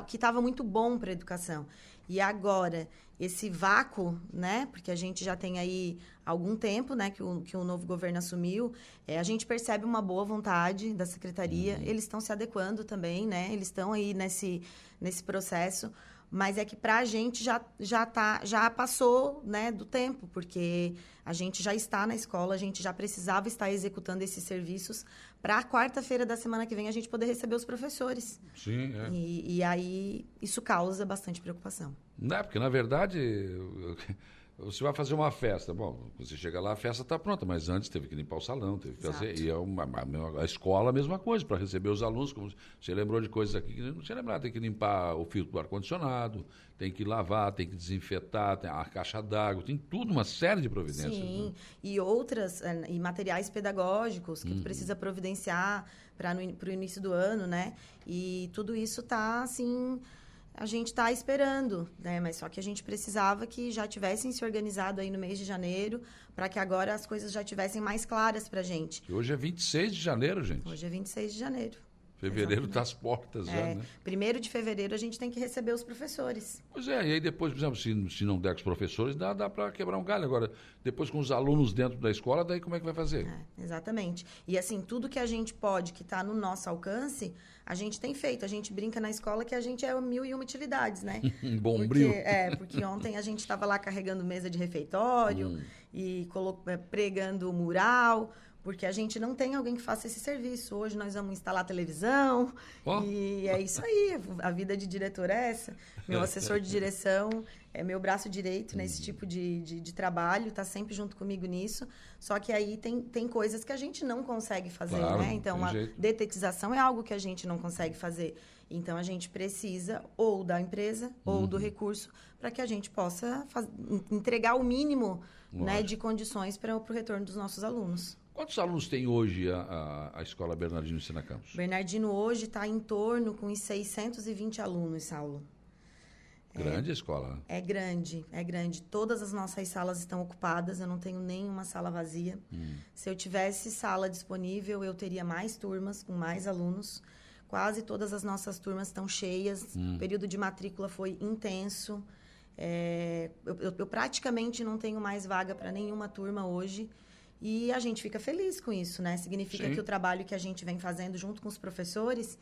que estava muito bom para a educação. E agora, esse vácuo, né? Porque a gente já tem aí algum tempo, né, que o, que o novo governo assumiu, é, a gente percebe uma boa vontade da secretaria. Uhum. Eles estão se adequando também, né? Eles estão aí nesse, nesse processo. Mas é que para a gente já, já, tá, já passou né, do tempo, porque a gente já está na escola, a gente já precisava estar executando esses serviços para a quarta-feira da semana que vem a gente poder receber os professores. Sim, é. E, e aí isso causa bastante preocupação. Não, é, porque na verdade você vai fazer uma festa. Bom, você chega lá, a festa está pronta, mas antes teve que limpar o salão, teve que Exato. fazer. E é uma, a, a escola a mesma coisa, para receber os alunos. Como você lembrou de coisas aqui que não se lembrar, tem que limpar o filtro do ar-condicionado, tem que lavar, tem que desinfetar, tem a caixa d'água, tem tudo, uma série de providências. Sim, né? e outras, eh, e materiais pedagógicos que uhum. tu precisa providenciar para o início do ano, né? E tudo isso está assim a gente está esperando, né? Mas só que a gente precisava que já tivessem se organizado aí no mês de janeiro, para que agora as coisas já tivessem mais claras para a gente. E hoje é 26 de janeiro, gente. Hoje é 26 de janeiro. Fevereiro está às portas é, já, né? Primeiro de fevereiro a gente tem que receber os professores. Pois é, e aí depois, por exemplo, se, se não der com os professores, dá, dá para quebrar um galho. Agora, depois com os alunos dentro da escola, daí como é que vai fazer? É, exatamente. E assim, tudo que a gente pode, que está no nosso alcance, a gente tem feito. A gente brinca na escola que a gente é mil e uma utilidades, né? [LAUGHS] Bombril. Porque, é, porque ontem a gente estava lá carregando mesa de refeitório hum. e é, pregando mural porque a gente não tem alguém que faça esse serviço. Hoje nós vamos instalar televisão Ó. e é isso aí. A vida de diretor é essa. Meu [LAUGHS] assessor de direção é meu braço direito nesse tipo de, de, de trabalho, está sempre junto comigo nisso. Só que aí tem, tem coisas que a gente não consegue fazer, Claro, né? Então, a jeito. detetização é algo que a gente não consegue fazer. Então, a gente precisa ou da empresa ou Uhum. do recurso para que a gente possa faz- en- entregar o mínimo né, de condições para o retorno dos nossos alunos. Quantos alunos tem hoje a, a, a Escola Bernardino Sena Campos? Bernardino hoje está em torno com uns 620 alunos, Saulo. Grande a escola? É grande, é grande. Todas as nossas salas estão ocupadas, eu não tenho nenhuma sala vazia. Se eu tivesse sala disponível, eu teria mais turmas, com mais alunos. Quase todas as nossas turmas estão cheias. O período de matrícula foi intenso. É, eu, eu- eu praticamente não tenho mais vaga para nenhuma turma hoje. E a gente fica feliz com isso, né? Significa Sim. que o trabalho que a gente vem fazendo junto com os professores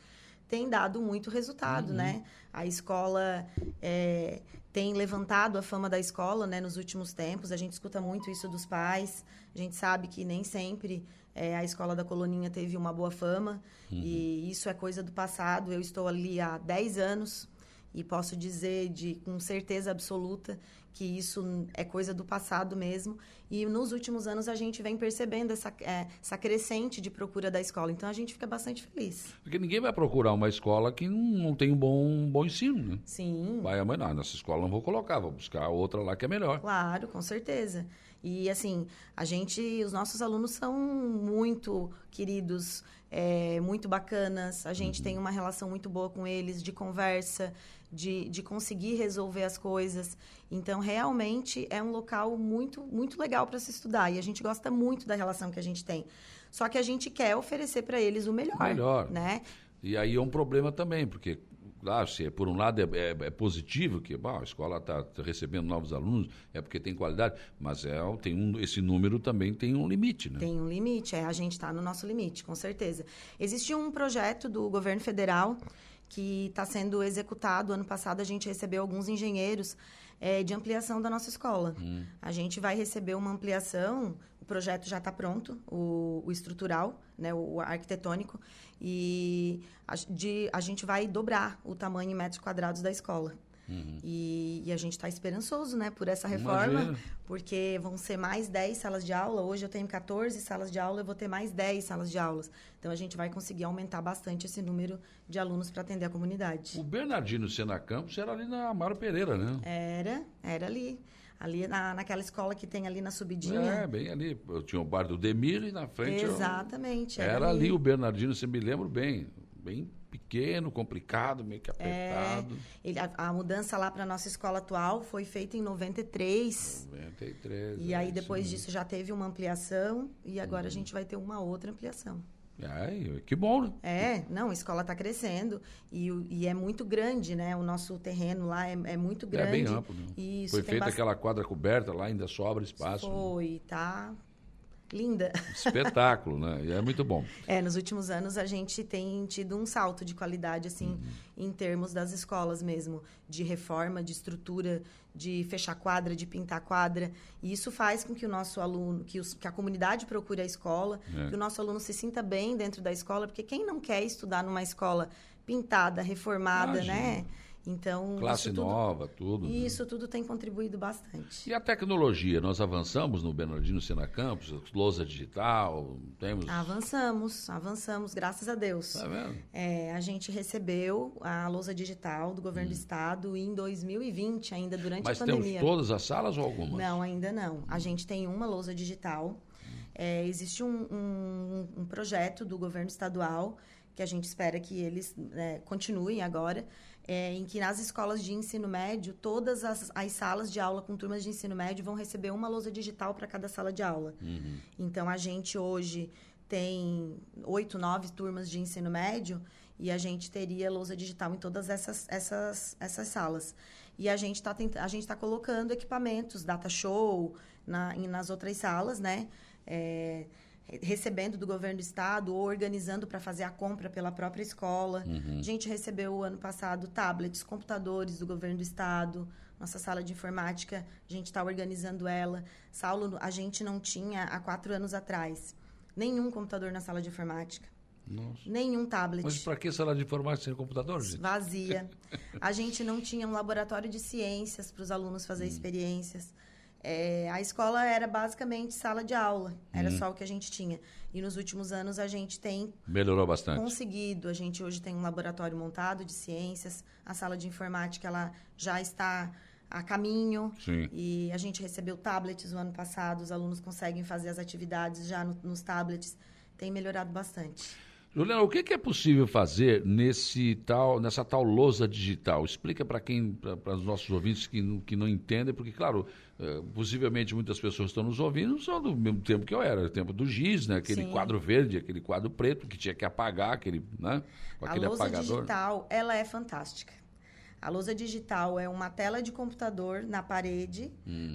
tem dado muito resultado, né? A escola é, tem levantado a fama da escola, né? Nos últimos tempos, a gente escuta muito isso dos pais. A gente sabe que nem sempre é, a escola da Coloninha teve uma boa fama e isso é coisa do passado. Eu estou ali há 10 anos e posso dizer de com certeza absoluta que isso é coisa do passado mesmo. E nos últimos anos a gente vem percebendo essa, é, essa crescente de procura da escola. Então a gente fica bastante feliz. Porque ninguém vai procurar uma escola que não, tem um bom, um bom ensino, né? Sim. Vai amanhã, nessa escola não vou colocar, vou buscar outra lá que é melhor. Claro, com certeza. E assim, a gente, os nossos alunos são muito queridos, é, muito bacanas. A gente tem uma relação muito boa com eles, de conversa, de, de conseguir resolver as coisas. Então, realmente é um local muito, muito legal para se estudar. E a gente gosta muito da relação que a gente tem. Só que a gente quer oferecer para eles o melhor. Melhor. Né? E aí é um problema também, porque, claro, se é- por um lado é, é- é positivo, que bom, a escola está recebendo novos alunos, é porque tem qualidade, mas é, tem um, esse número também tem um limite, né? Tem um limite, é, a gente está no nosso limite, com certeza. Existe um projeto do governo federal que está sendo executado. Ano passado a gente recebeu alguns engenheiros é, de ampliação da nossa escola. A gente vai receber uma ampliação, o projeto já está pronto, o, o estrutural, né, o arquitetônico, e a, de, a gente vai dobrar o tamanho em metros quadrados da escola. E, e a gente está esperançoso, né, por essa reforma, Imagina. porque vão ser mais 10 salas de aula. Hoje eu tenho 14 salas de aula, eu vou ter mais 10 salas de aulas. Então a gente vai conseguir aumentar bastante esse número de alunos para atender a comunidade. O Bernardino Sena Campos era ali na Amaro Pereira, né? Era, era ali. Ali na, naquela escola que tem ali na subidinha. É, bem ali. Eu tinha o bar do Demir e na frente. eu- Exatamente. Era ali o Bernardino, você me lembro bem. Bem pequeno, complicado, meio que apertado. Ele- a, a mudança lá para nossa escola atual foi feita em 93. 93. E é aí depois mesmo. disso já teve uma ampliação e agora a gente vai ter uma outra ampliação. Ai, que bom, né? É, não, a escola está crescendo e, e é muito grande, né? O nosso terreno lá é, é muito É grande. bem amplo. Né? Isso Foi feita aquela quadra coberta lá, ainda sobra espaço. né? Foi, tá linda. Espetáculo, né? E é muito bom. [LAUGHS] É, nos últimos anos a gente tem tido um salto de qualidade, assim, Uhum. em termos das escolas mesmo, de reforma, de estrutura, de fechar quadra, de pintar quadra. E isso faz com que o nosso aluno, que, os- que a comunidade procure a escola, É. que o nosso aluno se sinta bem dentro da escola, porque quem não quer estudar numa escola pintada, reformada, Imagina. né? Então, Classe tudo, nova, tudo. né? Isso tudo tem contribuído bastante. E a tecnologia? Nós avançamos no Bernardino Sena Campos, lousa digital, temos... Avançamos, avançamos, graças a Deus. Tá vendo? É, a gente recebeu a lousa digital do governo do estado em 2020, ainda durante Hum. Mas a temos pandemia. todas as salas ou algumas? Não, ainda não. A gente tem uma lousa digital. É, existe um, um- um projeto do governo estadual que a gente espera que eles é, continuem agora, é, em que nas escolas de ensino médio, todas as, as salas de aula com turmas de ensino médio vão receber uma lousa digital para cada sala de aula. Então, a gente hoje tem oito, nove turmas de ensino médio e a gente teria lousa digital em todas essas, essas, essas salas. E a gente está tá colocando equipamentos, data show, na, em- nas outras salas, né? É, recebendo do governo do estado ou organizando para fazer a compra pela própria escola. A gente recebeu ano passado tablets, computadores do governo do estado. Nossa sala de informática, a gente está organizando ela. Saulo, a gente não tinha há quatro anos atrás. nenhum computador na sala de informática. Nossa. Nenhum tablet. Mas para que sala de informática sem computador, gente? Vazia. [LAUGHS] A gente não tinha um laboratório de ciências para os alunos Hum. fazer experiências. É, a escola era basicamente sala de aula. Era Hum. só o que a gente tinha. E nos últimos anos a gente tem Melhorou bastante. conseguido. A gente hoje tem um laboratório montado de ciências. A sala de informática ela já está a caminho. Sim. E a gente recebeu tablets no ano passado. Os alunos conseguem fazer as atividades já no- nos tablets. Tem melhorado bastante. Juliana, o que, que é possível fazer nesse tal, nessa tal lousa digital? Explica para quem, para os nossos ouvintes que não, que não entendem, porque, claro, eh, possivelmente muitas pessoas estão nos ouvindo são do mesmo tempo que eu era, o tempo do giz, né? Aquele Sim. quadro verde, aquele quadro preto que tinha que apagar, aquele, né? Com aquele a lousa apagador. digital, ela é fantástica. A lousa digital é uma tela de computador na parede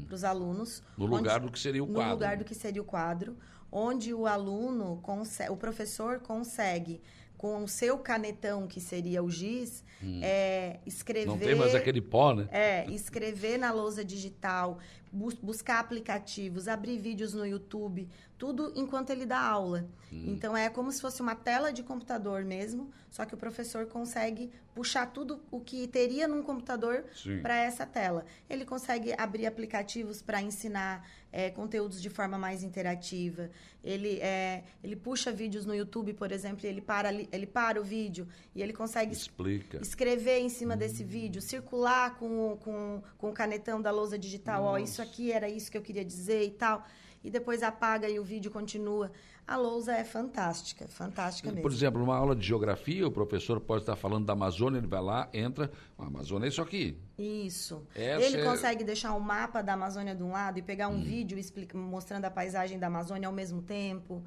para os alunos. No onde- lugar do que seria o no quadro. lugar do que seria o quadro, onde o aluno, consegue, o professor consegue, com o seu canetão, que seria o giz, é, escrever... Hum. Não tem mais aquele pó, né? É, escrever na lousa digital, bus- buscar aplicativos, abrir vídeos no YouTube, tudo enquanto ele dá aula. Hum. Então é como se fosse uma tela de computador mesmo, só que o professor consegue puxar tudo o que teria num computador para essa tela. Ele consegue abrir aplicativos para ensinar é, conteúdos de forma mais interativa. Ele, é, ele puxa vídeos no YouTube, por exemplo, e ele para, ele para o vídeo e ele consegue Explica. escrever em cima desse vídeo, circular com, o- com, com o canetão da lousa digital, ó, isso aqui era isso que eu queria dizer e tal, e depois apaga e o vídeo continua. A lousa é fantástica, fantástica mesmo. Por exemplo, numa aula de geografia, o professor pode estar falando da Amazônia, ele vai lá, entra, a Amazônia é isso aqui. Isso. Essa Ele é- consegue deixar um mapa da Amazônia de um lado e pegar um Hum. vídeo explica- mostrando a paisagem da Amazônia ao mesmo tempo.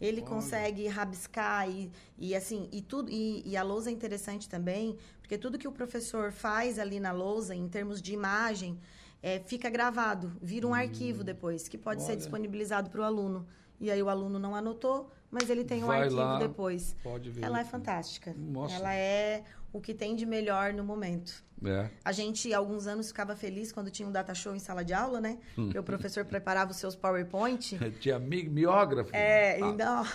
Ele consegue rabiscar e, e assim, e tudo. E, e a lousa é interessante também, porque tudo que o professor faz ali na lousa, em termos de imagem, é, fica gravado, vira um arquivo depois, que pode ser Hum. Olha. disponibilizado para o aluno. E aí o aluno não anotou, mas ele tem um Vai arquivo lá, depois. pode ver. Ela é fantástica. Nossa. Ela é o que tem de melhor no momento. É. A gente, há alguns anos, ficava feliz quando tinha um data show em sala de aula, né? Hum. E o professor preparava os seus PowerPoint. [LAUGHS] Tinha mi- miógrafo. É, Ah, então,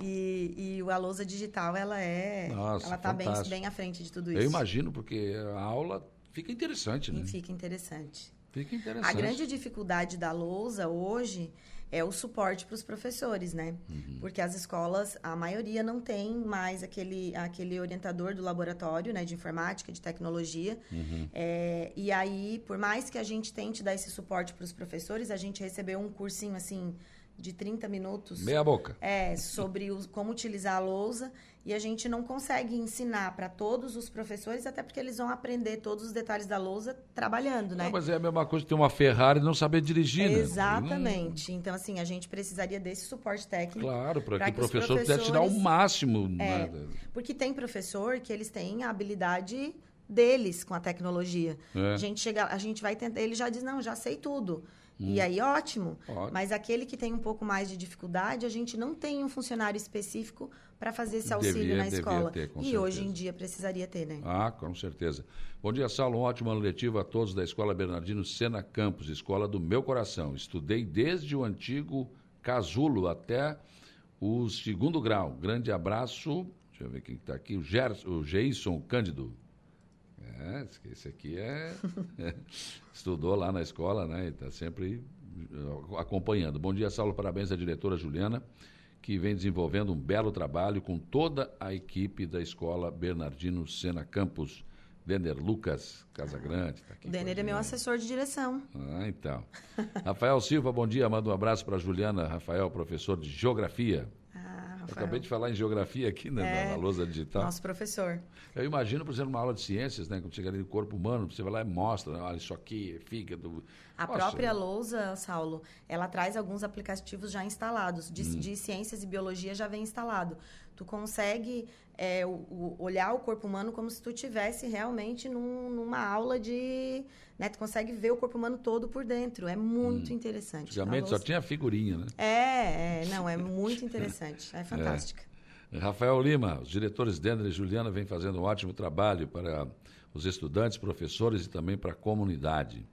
e, e o a lousa digital, ela é... Nossa, ela tá bem, bem à frente de tudo isso. Eu imagino, porque a aula fica interessante, né? E fica interessante. Fica interessante. A grande dificuldade da lousa hoje é o suporte para os professores, né? Uhum. Porque as escolas, a maioria não tem mais aquele, aquele orientador do laboratório, né? De informática, de tecnologia. Uhum. É, e aí, por mais que a gente tente dar esse suporte para os professores, a gente recebeu um cursinho, assim, de 30 minutos. Meia boca. É, sobre os- como utilizar a lousa e a gente não consegue ensinar para todos os professores, até porque eles vão aprender todos os detalhes da lousa trabalhando, né? Não, mas é a mesma coisa ter uma Ferrari e não saber dirigir, né? Exatamente. Então, assim, a gente precisaria desse suporte Hum, técnico. claro, para que o que os professor pudesse te dar o máximo. É, né? porque tem professor que eles têm a habilidade deles com a tecnologia. É. A gente chega, a gente vai tentar, ele já diz, não, já sei tudo. E aí, ótimo. Hum. Ótimo. Mas aquele que tem um pouco mais de dificuldade, a gente não tem um funcionário específico para fazer esse auxílio Devia- na escola. ter, e hoje certeza. em dia precisaria ter, né? Ah, com certeza. Bom dia, Saulo. Um ótimo ano letivo a todos da Escola Bernardino Sena Campos, escola do meu coração. Estudei desde o antigo casulo até o segundo grau. Grande abraço. Deixa eu ver quem está aqui. O, Gerson, o Geison Cândido. É, esse aqui [LAUGHS] é. estudou lá na escola, né? E está sempre eh, acompanhando. Bom dia, Saulo. Parabéns à diretora Juliana, que vem desenvolvendo um belo trabalho com toda a equipe da escola Bernardino Sena Campos. Denner Lucas Casagrande. Tá aqui O a Denner é meu assessor de direção. Ah, então. Rafael Silva, bom dia. Manda um abraço para a Juliana. Rafael, professor de Geografia. Rafael, acabei de falar em geografia aqui né, na, É. na lousa digital. nosso professor. Eu imagino, por exemplo, uma aula de ciências, né? Quando chega ali no corpo humano, você vai lá e mostra, né, olha, isso aqui fígado. A Nossa, própria lousa, Saulo, ela traz alguns aplicativos já instalados. De, Hum. de ciências e biologia já vem instalado. Tu consegue é, o- o- olhar o corpo humano como se tu tivesse realmente num- numa aula de... Né? Tu consegue ver o corpo humano todo por dentro. É muito interessante. Hum. Antigamente A só tinha figurinha, né? É, é, não, é muito interessante. É [LAUGHS] fantástica. Rafael Lima, os diretores Denner e Juliana vêm fazendo um ótimo trabalho para os estudantes, professores e também para a comunidade.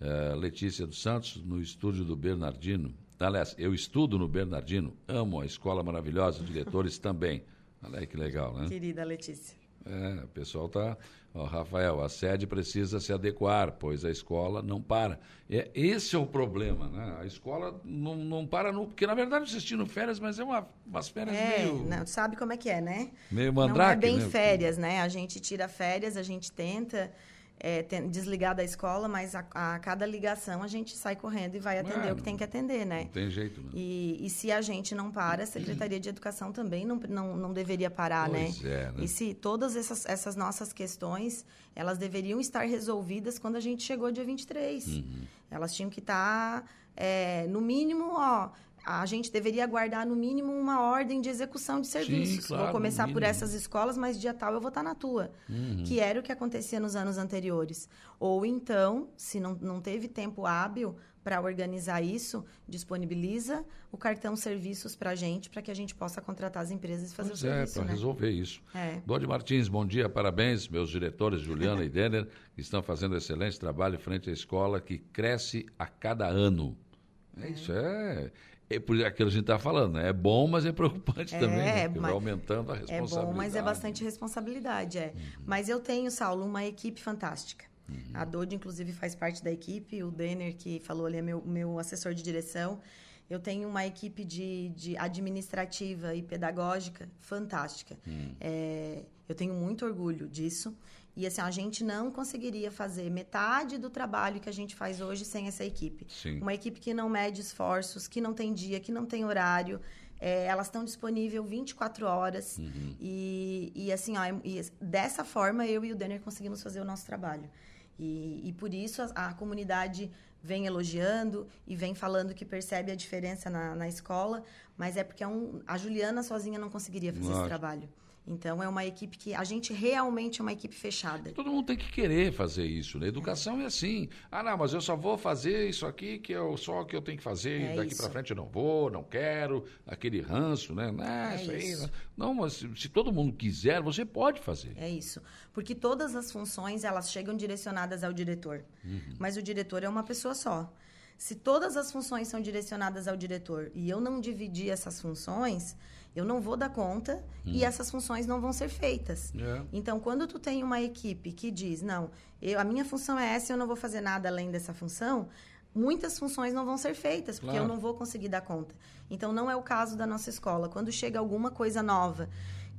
Eh, Letícia dos Santos, no estúdio do Bernardino. Aliás, eu estudo no Bernardino, amo a escola maravilhosa, diretores [LAUGHS] também. Olha aí que legal, né? Querida Letícia. É, o pessoal tá. Ó, Rafael, a sede precisa se adequar, pois a escola não para. É, esse é o problema, né? A escola não, não para no. Porque, na verdade, vocês tiram férias, mas é uma, umas férias É, meio. não, sabe como é que é, né? Meio não é mandrake, bem né? férias, né? A gente tira férias, a gente tenta é, desligar da escola, mas a, a cada ligação a gente sai correndo e vai atender É, o que tem que atender, né? Não tem jeito, né? E, e se a gente não para, a Secretaria de Educação também não, não, não deveria parar, Pois né? é, né? E se todas essas, essas nossas questões, elas deveriam estar resolvidas quando a gente chegou dia 23. Uhum. Elas tinham que estar, é, no mínimo, ó, a gente deveria aguardar no mínimo uma ordem de execução de serviços. claro, vou começar por essas escolas, mas dia tal eu vou estar na tua. Uhum. Que era o que acontecia nos anos anteriores. Ou então, se não, não teve tempo hábil para organizar isso, disponibiliza o cartão serviços para a gente, para que a gente possa contratar as empresas e fazer Pois o é, serviço. para né? resolver isso. É. Dodi Martins, bom dia, parabéns, meus diretores Juliana e [LAUGHS] Denner, que estão fazendo excelente trabalho frente à escola que cresce a cada ano. É, Isso é. É por aquilo que a gente está falando, né? É bom, mas é preocupante É, também, né? Porque vai aumentando a É responsabilidade. bom, mas é bastante responsabilidade, é. Mas eu tenho, Saulo, uma equipe fantástica. A Dodi, inclusive, faz parte da equipe. O Denner, que falou ali, é meu, meu assessor de direção. Eu tenho uma equipe de, de administrativa e pedagógica fantástica. É, eu tenho muito orgulho disso. E assim, a gente não conseguiria fazer metade do trabalho que a gente faz hoje sem essa equipe. Sim. Uma equipe que não mede esforços, que não tem dia, que não tem horário. É, elas estão disponíveis 24 horas. E, e assim, ó, e dessa forma eu e o Denner conseguimos fazer o nosso trabalho. E, e por isso a, a comunidade vem elogiando e vem falando que percebe a diferença na, na escola, mas é porque é um, a Juliana sozinha não conseguiria fazer esse Lógico. trabalho. Então é uma equipe que a gente realmente é uma equipe fechada. Todo mundo tem que querer fazer isso, né? Educação é assim. Ah, não, mas eu só vou fazer isso aqui que é só o que eu tenho que fazer. É Daqui para frente eu não vou, não quero. Aquele ranço, né? Ah, É isso aí. isso. Não, mas se, se todo mundo quiser, você pode fazer. É isso. Porque todas as funções, elas chegam direcionadas ao diretor. Mas o diretor é uma pessoa só. Se todas as funções são direcionadas ao diretor e eu não dividir essas funções, eu não vou dar conta e essas funções não vão ser feitas. É. Então, quando tu tem uma equipe que diz, não, eu, a minha função é essa, eu não vou fazer nada além dessa função, muitas funções não vão ser feitas, porque Claro. eu não vou conseguir dar conta. Então, não é o caso da nossa escola. Quando chega alguma coisa nova,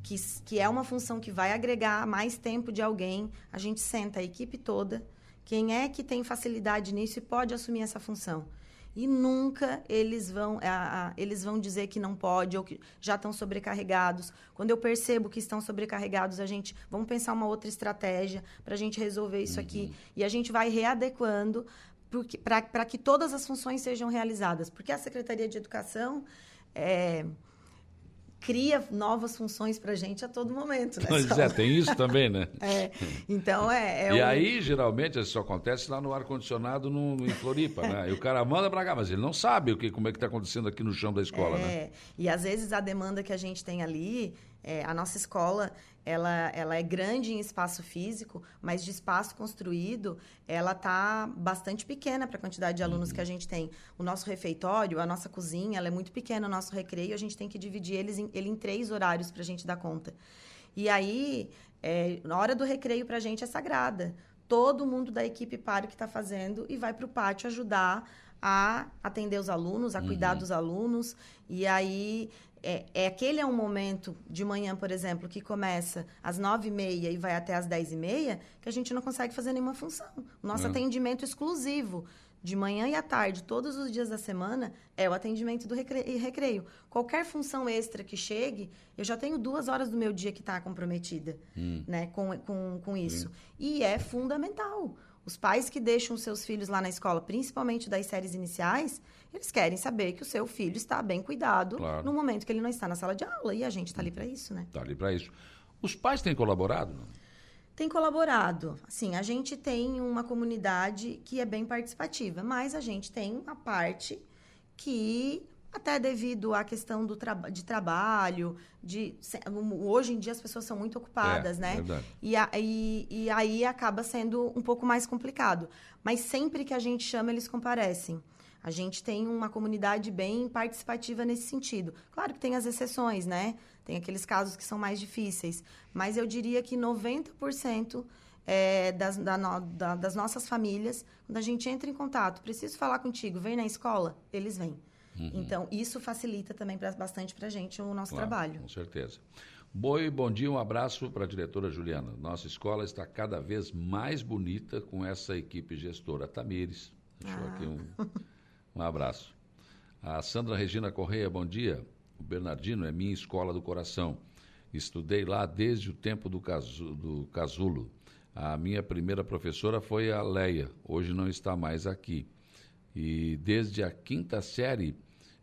que, que é uma função que vai agregar mais tempo de alguém, a gente senta a equipe toda, quem é que tem facilidade nisso e pode assumir essa função. E nunca eles vão, a- a- eles vão dizer que não pode ou que já estão sobrecarregados. Quando eu percebo que estão sobrecarregados, a gente vamos pensar uma outra estratégia para a gente resolver isso aqui. E a gente vai readequando para que todas as funções sejam realizadas. Porque a Secretaria de Educação é, cria novas funções para a gente a todo momento. Né, Pois é, tem isso também, né? [LAUGHS] É, então é. é e um- aí, geralmente, isso acontece lá no ar-condicionado em Floripa, né? E o cara manda pra cá, mas ele não sabe o que, como é que está acontecendo aqui no chão da escola, né? É, e às vezes a demanda que a gente tem ali, é, a nossa escola, ela, ela é grande em espaço físico, mas de espaço construído, ela tá bastante pequena para a quantidade de alunos que a gente tem. O nosso refeitório, a nossa cozinha, ela é muito pequena, o nosso recreio, a gente tem que dividir eles em, ele em três horários para a gente dar conta. E aí, é, na hora do recreio para a gente é sagrada. Todo mundo da equipe para o que está fazendo e vai para o pátio ajudar a atender os alunos, a cuidar dos alunos. E aí, é, é aquele é um momento de manhã, por exemplo, que começa às nove e meia e vai até às dez e meia, que a gente não consegue fazer nenhuma função. O nosso É. atendimento exclusivo de manhã e à tarde, todos os dias da semana, é o atendimento do recre- recreio. Qualquer função extra que chegue, eu já tenho duas horas do meu dia que está comprometida né, com, com, com isso. E é fundamental. Os pais que deixam seus filhos lá na escola, principalmente das séries iniciais, eles querem saber que o seu filho está bem cuidado Claro. no momento que ele não está na sala de aula. E a gente está ali para isso, né? Tá ali para isso. Os pais têm colaborado? Tem colaborado. Assim, a gente tem uma comunidade que é bem participativa, mas a gente tem uma parte que, até devido à questão do traba de trabalho, de hoje em dia as pessoas são muito ocupadas, É, né? verdade. E, a- e- e aí acaba sendo um pouco mais complicado. Mas sempre que a gente chama, eles comparecem. A gente tem uma comunidade bem participativa nesse sentido. Claro que tem as exceções, né? Tem aqueles casos que são mais difíceis. Mas eu diria que 90% é, das, da, da, das nossas famílias, quando a gente entra em contato, preciso falar contigo, vem na escola, eles vêm. Uhum. Então, isso facilita também pra, bastante para a gente o nosso claro, trabalho. Com certeza. Boi, bom dia, um abraço para a diretora Juliana. Nossa escola está cada vez mais bonita com essa equipe gestora. Tamires, deixou ah. aqui um, [LAUGHS] um abraço. A Sandra Regina Correia, bom dia. O Bernardino é minha escola do coração. Estudei lá desde o tempo do, casu, do casulo. A minha primeira professora foi a Leia, hoje não está mais aqui. E desde a quinta série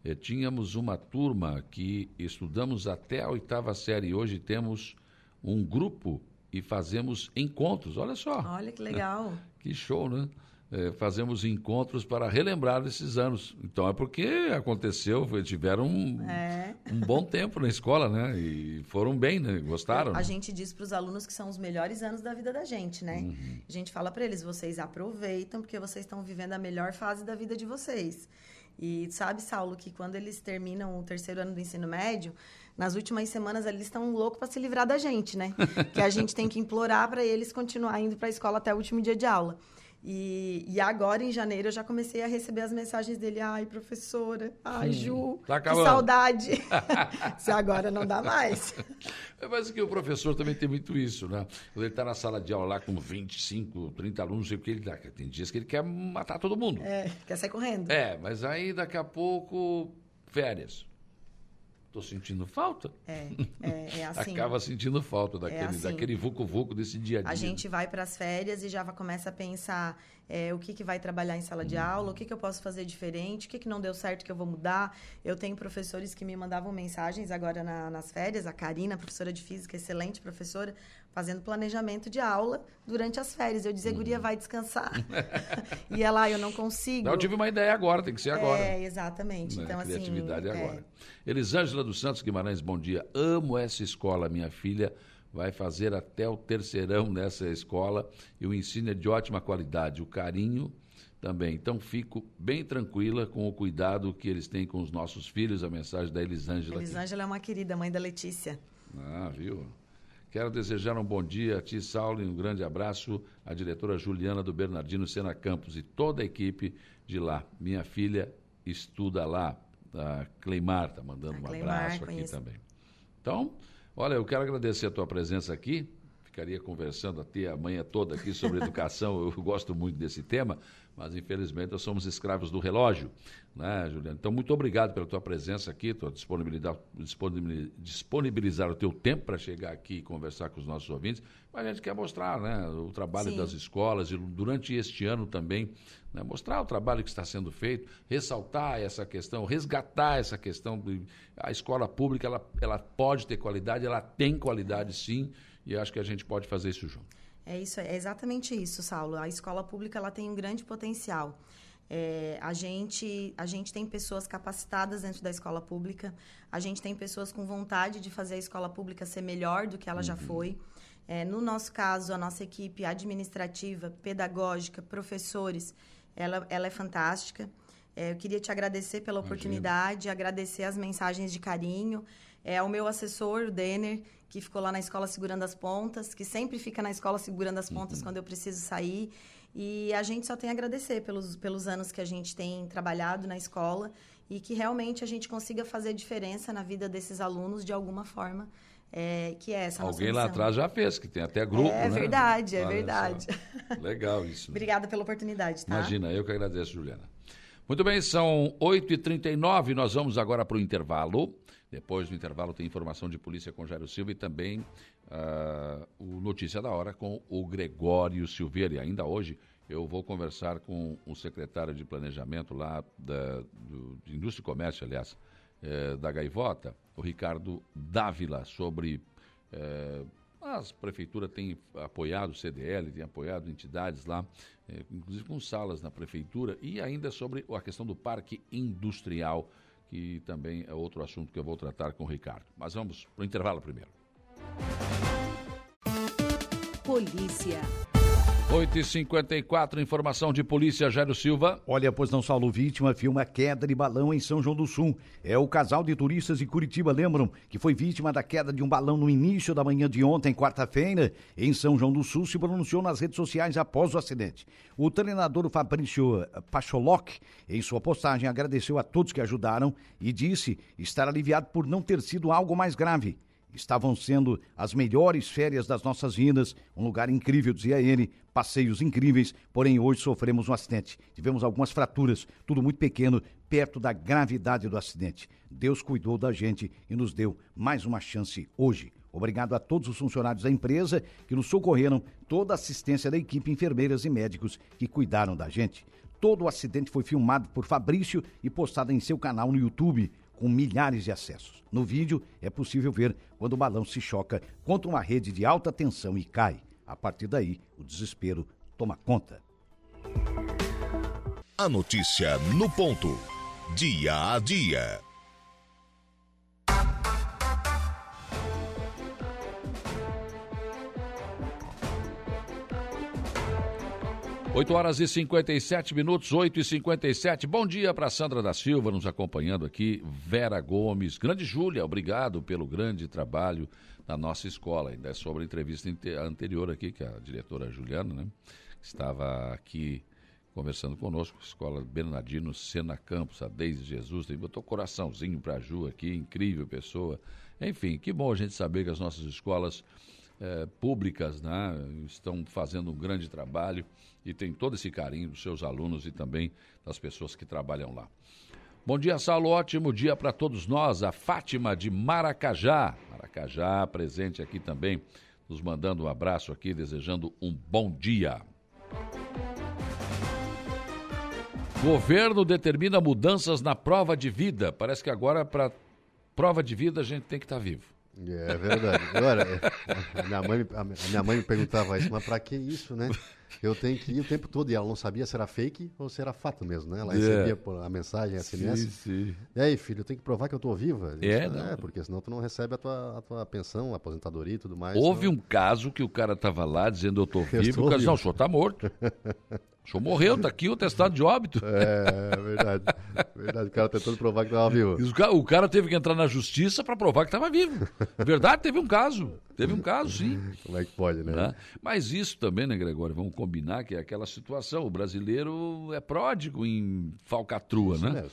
eh, tínhamos uma turma que estudamos até a oitava série. Hoje temos um grupo e fazemos encontros. Olha só. Olha que legal. [LAUGHS] que show, né? É, fazemos encontros para relembrar esses anos. Então é porque aconteceu, tiveram um, é. um bom tempo na escola, né? E foram bem, né? Gostaram. A né? gente diz para os alunos que são os melhores anos da vida da gente, né? Uhum. A gente fala para eles: vocês aproveitam porque vocês estão vivendo a melhor fase da vida de vocês. E sabe, Saulo, que quando eles terminam o terceiro ano do ensino médio, nas últimas semanas eles estão loucos para se livrar da gente, né? [LAUGHS] que a gente tem que implorar para eles continuar indo para a escola até o último dia de aula. E, e, agora, em janeiro, eu já comecei a receber as mensagens dele. Ai, professora. Ai, Ju, tá que saudade. [LAUGHS] Se agora não dá mais. É, mas que o professor também tem muito isso, né? Quando ele está na sala de aula lá com 25, 30 alunos, sei o que ele dá. Tem dias que ele quer matar todo mundo. É, quer sair correndo. É, mas aí daqui a pouco, férias. Estou sentindo falta. É, é, é [LAUGHS] assim. Acaba sentindo falta é daquele, é assim. daquele vucu-vucu desse dia a dia. A gente vai para as férias e já começa a pensar é, o que, que vai trabalhar em sala de uhum. aula, o que, que eu posso fazer diferente, o que, que não deu certo que eu vou mudar. Eu tenho professores que me mandavam mensagens agora na, nas férias, a Karina, professora de física, excelente professora, fazendo planejamento de aula durante as férias. Eu dizia, guria, uhum. vai descansar. [LAUGHS] e ela, ah, eu não consigo. Não, eu tive uma ideia agora, tem que ser agora. É, exatamente. Né? Então, Criatividade assim, é agora. Elisângela dos Santos Guimarães, bom dia. Amo essa escola, minha filha vai fazer até o terceirão nessa escola e o ensino é de ótima qualidade, o carinho também. Então fico bem tranquila com o cuidado que eles têm com os nossos filhos, a mensagem da Elisângela. Elisângela é uma querida, mãe da Letícia. Ah, viu? Quero desejar um bom dia a ti, Saulo, e um grande abraço à diretora Juliana do Bernardino Sena Campos e toda a equipe de lá. Minha filha estuda lá, a Cleimar está mandando a um Cleimar, abraço aqui conheço. também. Então, olha, eu quero agradecer a tua presença aqui. Ficaria conversando até a manhã toda aqui sobre [LAUGHS] educação, eu gosto muito desse tema, mas infelizmente nós somos escravos do relógio, né, Juliano? Então, muito obrigado pela tua presença aqui, tua disponibilidade, disponibilizar o teu tempo para chegar aqui e conversar com os nossos ouvintes. Mas a gente quer mostrar né, o trabalho Sim. das escolas e durante este ano também, né, mostrar o trabalho que está sendo feito, ressaltar essa questão, resgatar essa questão. De, a escola pública ela, ela pode ter qualidade, ela tem qualidade sim, e acho que a gente pode fazer isso junto. É isso, é exatamente isso, Saulo. A escola pública ela tem um grande potencial. É, a, gente, a gente tem pessoas capacitadas dentro da escola pública, a gente tem pessoas com vontade de fazer a escola pública ser melhor do que ela uhum. já foi. É, no nosso caso, a nossa equipe administrativa, pedagógica, professores, ela, ela é fantástica. É, eu queria te agradecer pela oportunidade, Imagina. agradecer as mensagens de carinho. É, ao meu assessor, o Denner, que ficou lá na escola segurando as pontas, que sempre fica na escola segurando as pontas uhum. quando eu preciso sair. E a gente só tem a agradecer pelos, pelos anos que a gente tem trabalhado na escola e que realmente a gente consiga fazer diferença na vida desses alunos de alguma forma. É, que é essa Alguém lá atrás já fez, que tem até grupo, é, né? verdade, é Olha verdade. Só. Legal isso. Né? Obrigada pela oportunidade, tá? Imagina, eu que agradeço, Juliana. Muito bem, são 8h39, nós vamos agora para o intervalo. Depois do intervalo tem informação de polícia com Jairo Silva e também uh, o Notícia da Hora com o Gregório Silveira. E ainda hoje eu vou conversar com o secretário de Planejamento lá da, do, de Indústria e Comércio, aliás, eh, da Gaivota, o Ricardo Dávila, sobre... Eh, as prefeituras têm apoiado o CDL, têm apoiado entidades lá, eh, inclusive com salas na prefeitura, e ainda sobre a questão do parque industrial que também é outro assunto que eu vou tratar com o Ricardo. Mas vamos para o intervalo primeiro. Polícia. 8h54, informação de polícia, Jairo Silva. Olha, pois não Saulo, vítima filma queda de balão em São João do Sul. É o casal de turistas de Curitiba, lembram, que foi vítima da queda de um balão no início da manhã de ontem, quarta-feira, em São João do Sul, se pronunciou nas redes sociais após o acidente. O treinador Fabrício Pacholoc, em sua postagem, agradeceu a todos que ajudaram e disse estar aliviado por não ter sido algo mais grave. Estavam sendo as melhores férias das nossas vidas, um lugar incrível, dizia ele, passeios incríveis, porém hoje sofremos um acidente. Tivemos algumas fraturas, tudo muito pequeno, perto da gravidade do acidente. Deus cuidou da gente e nos deu mais uma chance hoje. Obrigado a todos os funcionários da empresa que nos socorreram, toda a assistência da equipe, enfermeiras e médicos que cuidaram da gente. Todo o acidente foi filmado por Fabrício e postado em seu canal no YouTube com milhares de acessos. No vídeo é possível ver quando o balão se choca contra uma rede de alta tensão e cai. A partir daí, o desespero toma conta. A notícia no ponto. Dia a dia. 8 horas e 57 minutos, 8 e 57. Bom dia para Sandra da Silva, nos acompanhando aqui. Vera Gomes, grande Júlia, obrigado pelo grande trabalho na nossa escola. Ainda é sobre a entrevista anterior aqui, que a diretora Juliana, né, estava aqui conversando conosco, Escola Bernardino Sena Campos, a Deise Jesus, botou coraçãozinho para a Ju aqui, incrível pessoa. Enfim, que bom a gente saber que as nossas escolas eh, públicas né, estão fazendo um grande trabalho e tem todo esse carinho dos seus alunos e também das pessoas que trabalham lá. Bom dia, Saulo. Ótimo dia para todos nós. A Fátima de Maracajá. Maracajá presente aqui também, nos mandando um abraço aqui, desejando um bom dia. Governo determina mudanças na prova de vida. Parece que agora, para prova de vida, a gente tem que estar tá vivo. É verdade. Agora, a minha, mãe, a minha mãe me perguntava isso, mas para que isso, né? Eu tenho que ir o tempo todo e ela não sabia se era fake ou se era fato mesmo, né? Ela recebia yeah. a mensagem, a SMS. Sim, sim. E aí, filho, eu tenho que provar que eu tô viva? É, não. é, porque senão tu não recebe a tua, a tua pensão, a aposentadoria e tudo mais. Houve um caso que o cara tava lá dizendo eu tô vivo, eu o cara disse, não, o senhor tá morto. [LAUGHS] O senhor morreu, tá aqui o testado de óbito. É, é verdade. Verdade, o cara tentando provar que estava vivo. O cara teve que entrar na justiça para provar que estava vivo. Verdade, teve um caso. Teve um caso, sim. Como é que pode, né? né? Mas isso também, né, Gregório? Vamos combinar que é aquela situação. O brasileiro é pródigo em falcatrua, isso né? Mesmo.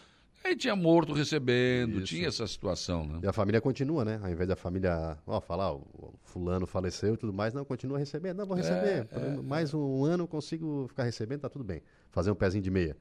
Aí tinha morto recebendo, Isso. tinha essa situação, né? E a família continua, né? Ao invés da família, ó, falar, o fulano faleceu e tudo mais, não, continua recebendo. Não, vou receber. É, é, mais um ano eu consigo ficar recebendo, tá tudo bem. Fazer um pezinho de meia.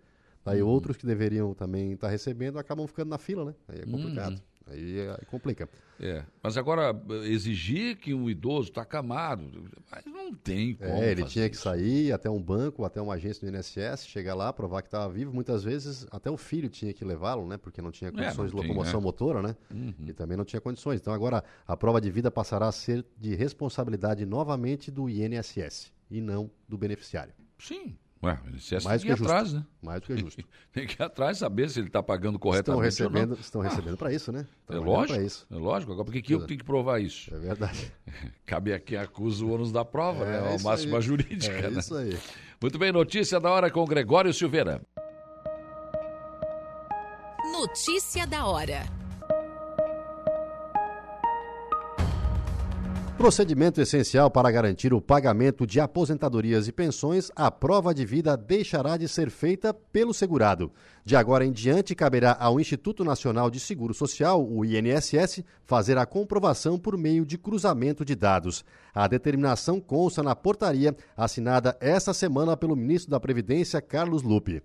Aí uhum. outros que deveriam também estar tá recebendo acabam ficando na fila, né? Aí é complicado. Uhum. Aí, aí complica. É, mas agora exigir que um idoso está acamado, mas não tem como. É, ele tinha isso. que sair até um banco, até uma agência do INSS, chegar lá, provar que estava vivo. Muitas vezes até o filho tinha que levá-lo, né? Porque não tinha é, condições é, não de locomoção tem, né? motora, né? Uhum. E também não tinha condições. Então agora a prova de vida passará a ser de responsabilidade novamente do INSS e não do beneficiário. Sim, Ué, o Mais tem que ir atrás, né? Mais do que justo. [LAUGHS] tem que ir atrás, saber se ele está pagando corretamente estão recebendo, Estão recebendo ah, para isso, né? Estão é lógico, isso. é lógico. Agora, por que, que eu tenho que provar isso? É verdade. [LAUGHS] Cabe a quem acusa o ônus da prova, é, né? É a máxima aí. jurídica, é né? isso aí. Muito bem, notícia da hora com Gregório Silveira. Notícia da hora. Procedimento essencial para garantir o pagamento de aposentadorias e pensões, a prova de vida deixará de ser feita pelo segurado. De agora em diante, caberá ao Instituto Nacional de Seguro Social, o INSS, fazer a comprovação por meio de cruzamento de dados. A determinação consta na portaria assinada esta semana pelo ministro da Previdência, Carlos Lupe.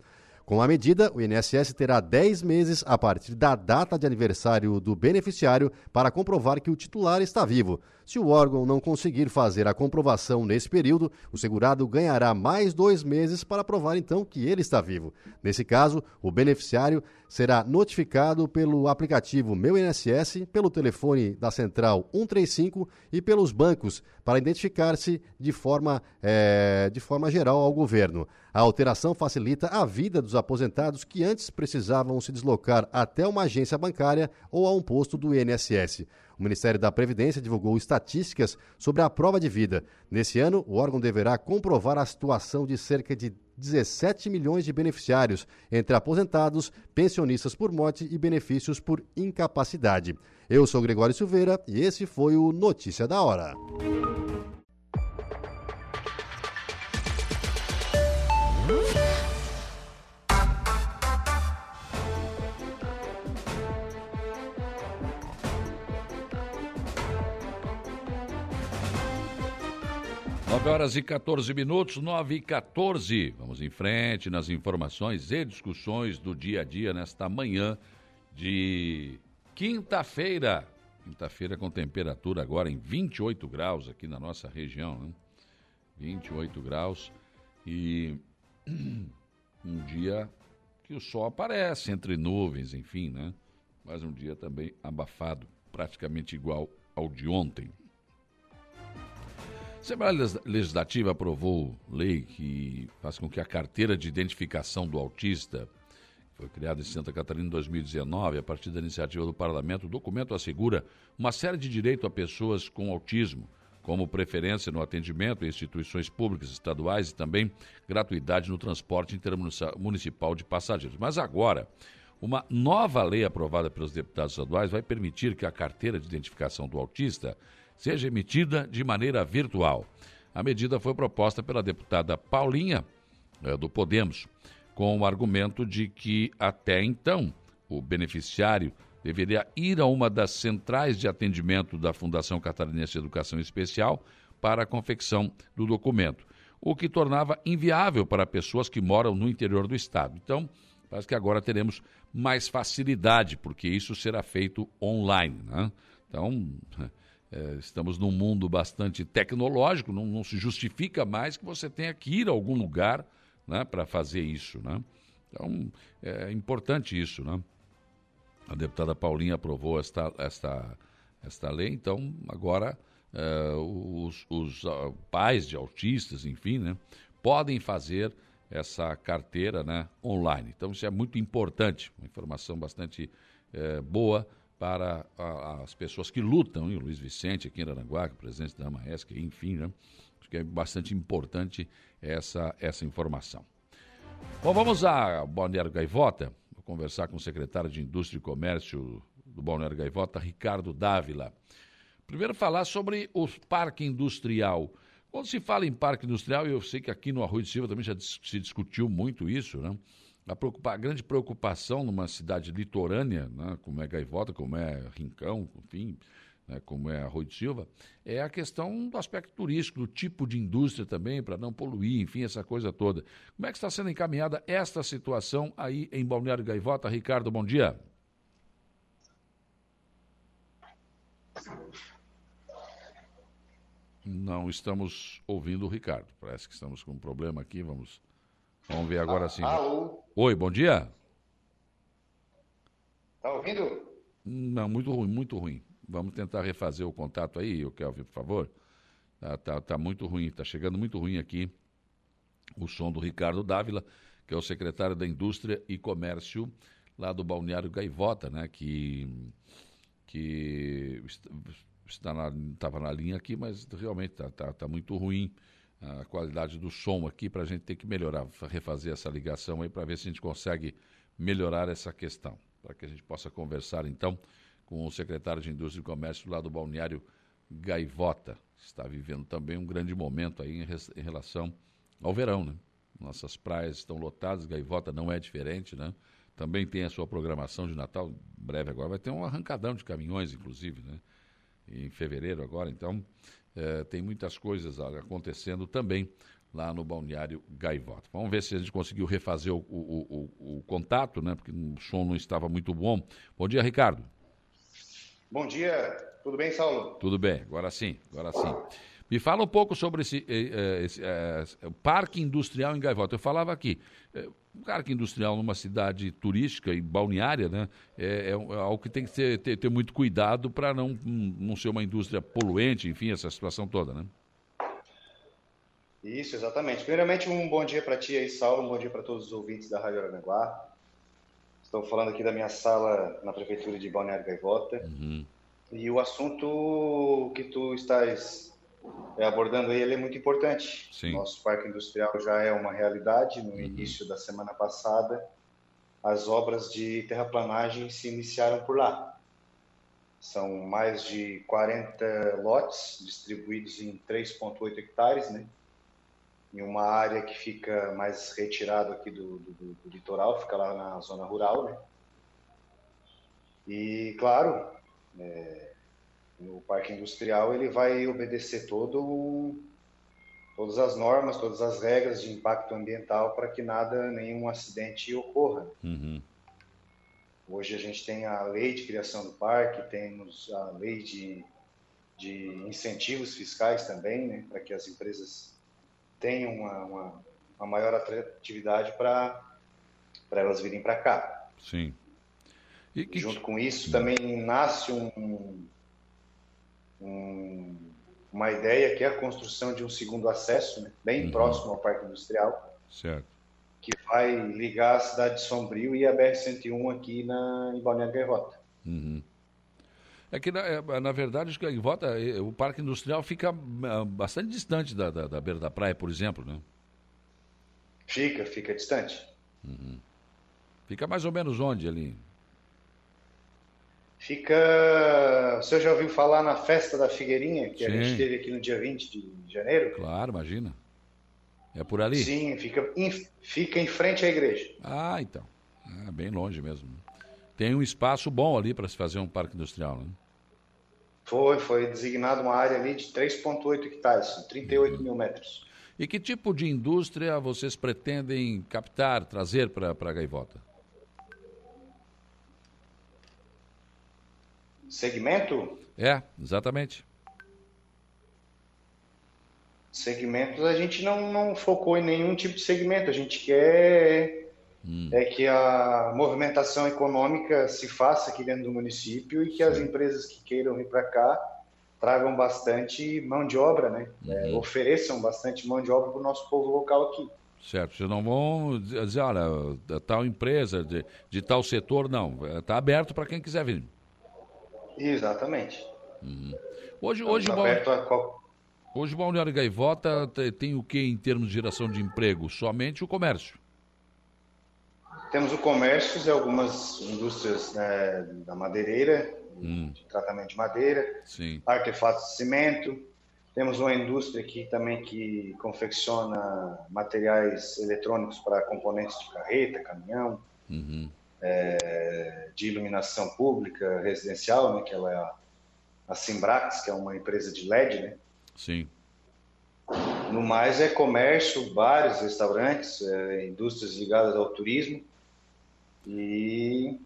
Com a medida, o INSS terá 10 meses a partir da data de aniversário do beneficiário para comprovar que o titular está vivo. Se o órgão não conseguir fazer a comprovação nesse período, o segurado ganhará mais dois meses para provar então que ele está vivo. Nesse caso, o beneficiário será notificado pelo aplicativo Meu INSS, pelo telefone da Central 135 e pelos bancos para identificar-se de forma, é, de forma geral ao governo. A alteração facilita a vida dos aposentados que antes precisavam se deslocar até uma agência bancária ou a um posto do INSS. O Ministério da Previdência divulgou estatísticas sobre a prova de vida. Nesse ano, o órgão deverá comprovar a situação de cerca de 17 milhões de beneficiários, entre aposentados, pensionistas por morte e benefícios por incapacidade. Eu sou Gregório Silveira e esse foi o Notícia da Hora. Horas e 14 minutos, 9 e 14. Vamos em frente nas informações e discussões do dia a dia nesta manhã de quinta-feira. Quinta-feira com temperatura agora em 28 graus aqui na nossa região, né? 28 graus e [CLEARS THROAT] um dia que o sol aparece entre nuvens, enfim, né? Mas um dia também abafado, praticamente igual ao de ontem. A Assembleia Legislativa aprovou lei que faz com que a carteira de identificação do autista, que foi criada em Santa Catarina em 2019, a partir da iniciativa do Parlamento, o documento assegura uma série de direitos a pessoas com autismo, como preferência no atendimento em instituições públicas estaduais e também gratuidade no transporte intermunicipal de passageiros. Mas agora, uma nova lei aprovada pelos deputados estaduais vai permitir que a carteira de identificação do autista seja emitida de maneira virtual. A medida foi proposta pela deputada Paulinha, eh, do Podemos, com o argumento de que, até então, o beneficiário deveria ir a uma das centrais de atendimento da Fundação Catarinense de Educação Especial para a confecção do documento, o que tornava inviável para pessoas que moram no interior do Estado. Então, parece que agora teremos mais facilidade, porque isso será feito online. Né? Então, é, estamos num mundo bastante tecnológico, não, não, se justifica mais que você tenha que ir a algum lugar né, para fazer isso. Né? Então, é importante isso. Né? A deputada Paulinha aprovou esta, esta, esta lei, então agora é, os, os uh, pais de autistas, enfim, né, podem fazer essa carteira né, online. Então, isso é muito importante, uma informação bastante é, boa para a, as pessoas que lutam, o Luiz Vicente aqui em Aranguá, que é presidente da AMAESC, enfim, né? acho que é bastante importante essa, essa informação. Bom, vamos a Balneário Gaivota, vou conversar com o secretário de Indústria e Comércio do Balneário Gaivota, Ricardo Dávila. Primeiro falar sobre o parque industrial. Quando se fala em parque industrial, eu sei que aqui no Arroio de Silva também já se discutiu muito isso, né? A, preocupa, a grande preocupação numa cidade litorânea, né, como é Gaivota, como é Rincão, enfim, né, como é Arroio de Silva, é a questão do aspecto turístico, do tipo de indústria também, para não poluir, enfim, essa coisa toda. Como é que está sendo encaminhada esta situação aí em Balneário Gaivota? Ricardo, bom dia. Não estamos ouvindo o Ricardo. Parece que estamos com um problema aqui. Vamos Vamos ver agora sim. Alô? Oi, bom dia. Tá ouvindo? Não, muito ruim, muito ruim. Vamos tentar refazer o contato aí, Kelvin, por favor. Tá, tá, tá muito ruim, tá chegando muito ruim aqui o som do Ricardo Dávila, que é o secretário da Indústria e Comércio lá do Balneário Gaivota, né? Que, que estava na, na linha aqui, mas realmente tá, tá, tá muito ruim a qualidade do som aqui para a gente ter que melhorar, refazer essa ligação aí para ver se a gente consegue melhorar essa questão, para que a gente possa conversar então com o secretário de Indústria e Comércio lá do Balneário Gaivota, que está vivendo também um grande momento aí em, em relação ao verão, né? Nossas praias estão lotadas, Gaivota não é diferente, né? Também tem a sua programação de Natal, breve agora vai ter um arrancadão de caminhões, inclusive, né? Em fevereiro agora, então é, tem muitas coisas acontecendo também lá no Balneário Gaivota. Vamos ver se a gente conseguiu refazer o, o, o, o, contato, né? Porque o som não estava muito bom. Bom dia, Ricardo. Bom dia, tudo bem, Saulo? Tudo bem, agora sim, agora sim. Me fala um pouco sobre esse, eh, eh, esse, esse, esse parque industrial em Gaivota. Eu falava aqui, um parque industrial numa cidade turística e balneária, né, é, é, é algo que tem que ter, ter, ter muito cuidado para não, não ser uma indústria poluente, enfim, essa situação toda, né? Isso, exatamente. Primeiramente, um bom dia para ti aí, Saulo, um bom dia para todos os ouvintes da Rádio Aranguá. Estou falando aqui da minha sala na Prefeitura de Balneário Gaivota. Uhum. E o assunto que tu estás é, abordando aí ele é muito importante. Sim. Nosso parque industrial já é uma realidade. Uhum. No início da semana passada, as obras de terraplanagem se iniciaram por lá. São mais de 40 lotes distribuídos em 3,8 hectares, né? Em uma área que fica mais retirado aqui do, do, do litoral, fica lá na zona rural, né? E, claro, é, o parque industrial ele vai obedecer todo todas as normas, todas as regras de impacto ambiental para que nada, nenhum acidente ocorra. Uhum. Hoje a gente tem a lei de criação do parque, temos a lei de, de incentivos fiscais também, né, para que as empresas tenham uma, uma, uma maior atratividade para elas virem para cá. Sim. E que... Junto com isso também nasce um, uma ideia que é a construção de um segundo acesso, né, bem uhum. próximo ao parque industrial. Certo que vai ligar a cidade de Sombrio e a BR-101 aqui na, em Balneário Gaivota. Uhum. É que, na, na verdade, Gaivota, o parque industrial fica bastante distante da, da, da, beira da praia, por exemplo, né? Fica, fica distante. Uhum. Fica mais ou menos onde ali? Fica. Você já ouviu falar na festa da Figueirinha, que Sim. a gente teve aqui no dia 20 de janeiro? Claro, imagina. É por ali? Sim, fica em, fica em frente à igreja. Ah, então. É bem longe mesmo. Tem um espaço bom ali para se fazer um parque industrial, né? Foi, foi designado uma área ali de 3,8 hectares, 38 uhum. mil metros. E que tipo de indústria vocês pretendem captar, trazer para a Gaivota? Segmento? É, exatamente segmentos, a gente não, não focou em nenhum tipo de segmento. A gente quer hum. é que a movimentação econômica se faça aqui dentro do município e que Sim. as empresas que queiram vir para cá tragam bastante mão de obra, né? É, uhum. É, ofereçam bastante mão de obra para o nosso povo local aqui. Certo, vocês não vão dizer, olha, tal empresa, de, de tal setor, não. Está aberto para quem quiser vir. Exatamente. Uhum. Hoje, hoje, aberto a qual... Hoje o Balneário Gaivota tem o que em termos de geração de emprego? Somente o comércio? Temos o comércio e algumas indústrias né, da madeireira, hum. de tratamento de madeira, Sim. artefatos de cimento. Temos uma indústria aqui também que confecciona materiais eletrônicos para componentes de carreta, caminhão, uhum. É, de iluminação pública, residencial, né, que ela é a, a Simbrax, que é uma empresa de LED, né? Sim. No mais é comércio, bares, restaurantes, é, indústrias ligadas ao turismo e,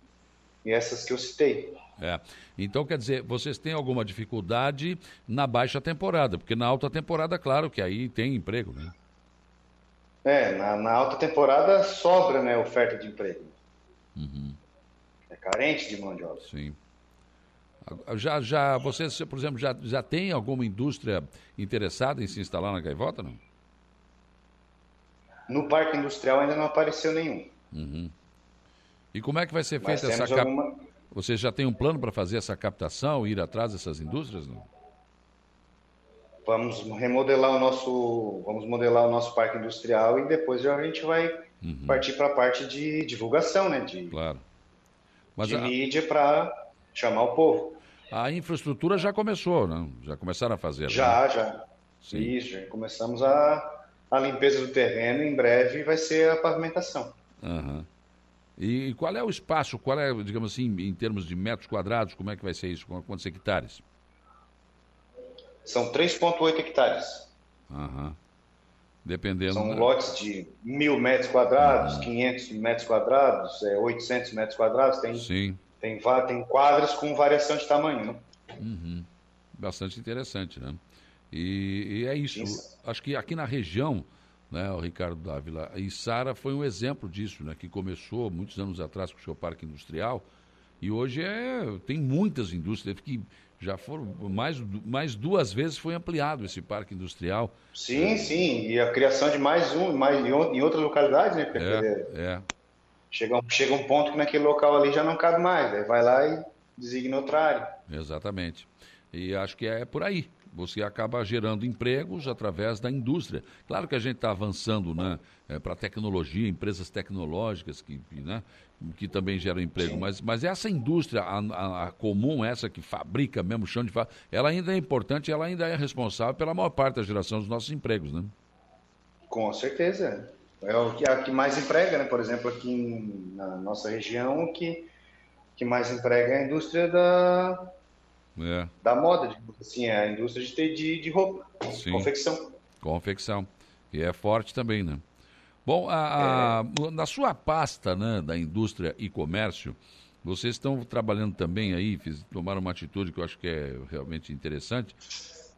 e essas que eu citei. É. Então, quer dizer, vocês têm alguma dificuldade na baixa temporada, porque na alta temporada, claro que aí tem emprego, né? É, na, na alta temporada sobra, né, oferta de emprego. Uhum. É carente de mão de obra. Sim. Já, já, vocês, por exemplo, já, já tem alguma indústria interessada em se instalar na Gaivota, não? No parque industrial ainda não apareceu nenhum. Uhum. E como é que vai ser feita essa cap... alguma... Vocês já têm um plano para fazer essa captação, ir atrás dessas indústrias, não? Vamos remodelar o nosso, vamos modelar o nosso parque industrial e depois já a gente vai uhum. partir para a parte de divulgação, né? De, claro. Mas de a... mídia para chamar o povo. A infraestrutura já começou, não? Já começaram a fazer? Já, né? já. Sim. Isso, já começamos a, a limpeza do terreno, em breve vai ser a pavimentação. Uhum. E, qual é o espaço, qual é, digamos assim, em termos de metros quadrados, como é que vai ser isso? Quantos hectares? São 3,8 hectares. Uhum. Dependendo. São da... lotes de mil metros quadrados, uhum. 500 metros quadrados, é, 800 metros quadrados. Tem Sim. Tem, tem quadras com variação de tamanho, né? Uhum. Bastante interessante, né? E, e é isso. isso. Acho que aqui na região, né, o Ricardo Dávila, e Sara foi um exemplo disso, né? Que começou muitos anos atrás com o seu parque industrial e hoje é, tem muitas indústrias. Teve que Já foram mais, mais duas vezes foi ampliado esse parque industrial. Sim, sim. E a criação de mais um, mais em outras localidades, né? É, é. Chega, chega um ponto que naquele local ali já não cabe mais. Aí vai lá e designa outra área. Exatamente. E acho que é por aí. Você acaba gerando empregos através da indústria. Claro que a gente está avançando né, é, para tecnologia, empresas tecnológicas que, né, que também geram emprego, mas, mas essa indústria a, a, a, comum, essa que fabrica mesmo chão de fábrica, ela ainda é importante, ela ainda é responsável pela maior parte da geração dos nossos empregos, né? Com certeza. É o que, a que mais emprega, né? Por exemplo, aqui em, na nossa região, o que, que mais emprega é a indústria da, é. da moda, assim, a indústria de, de, de roupa, Sim. confecção. Confecção, que é forte também, né? Bom, a, a, é. na sua pasta né, da indústria e comércio, vocês estão trabalhando também aí, fiz, tomaram uma atitude que eu acho que é realmente interessante,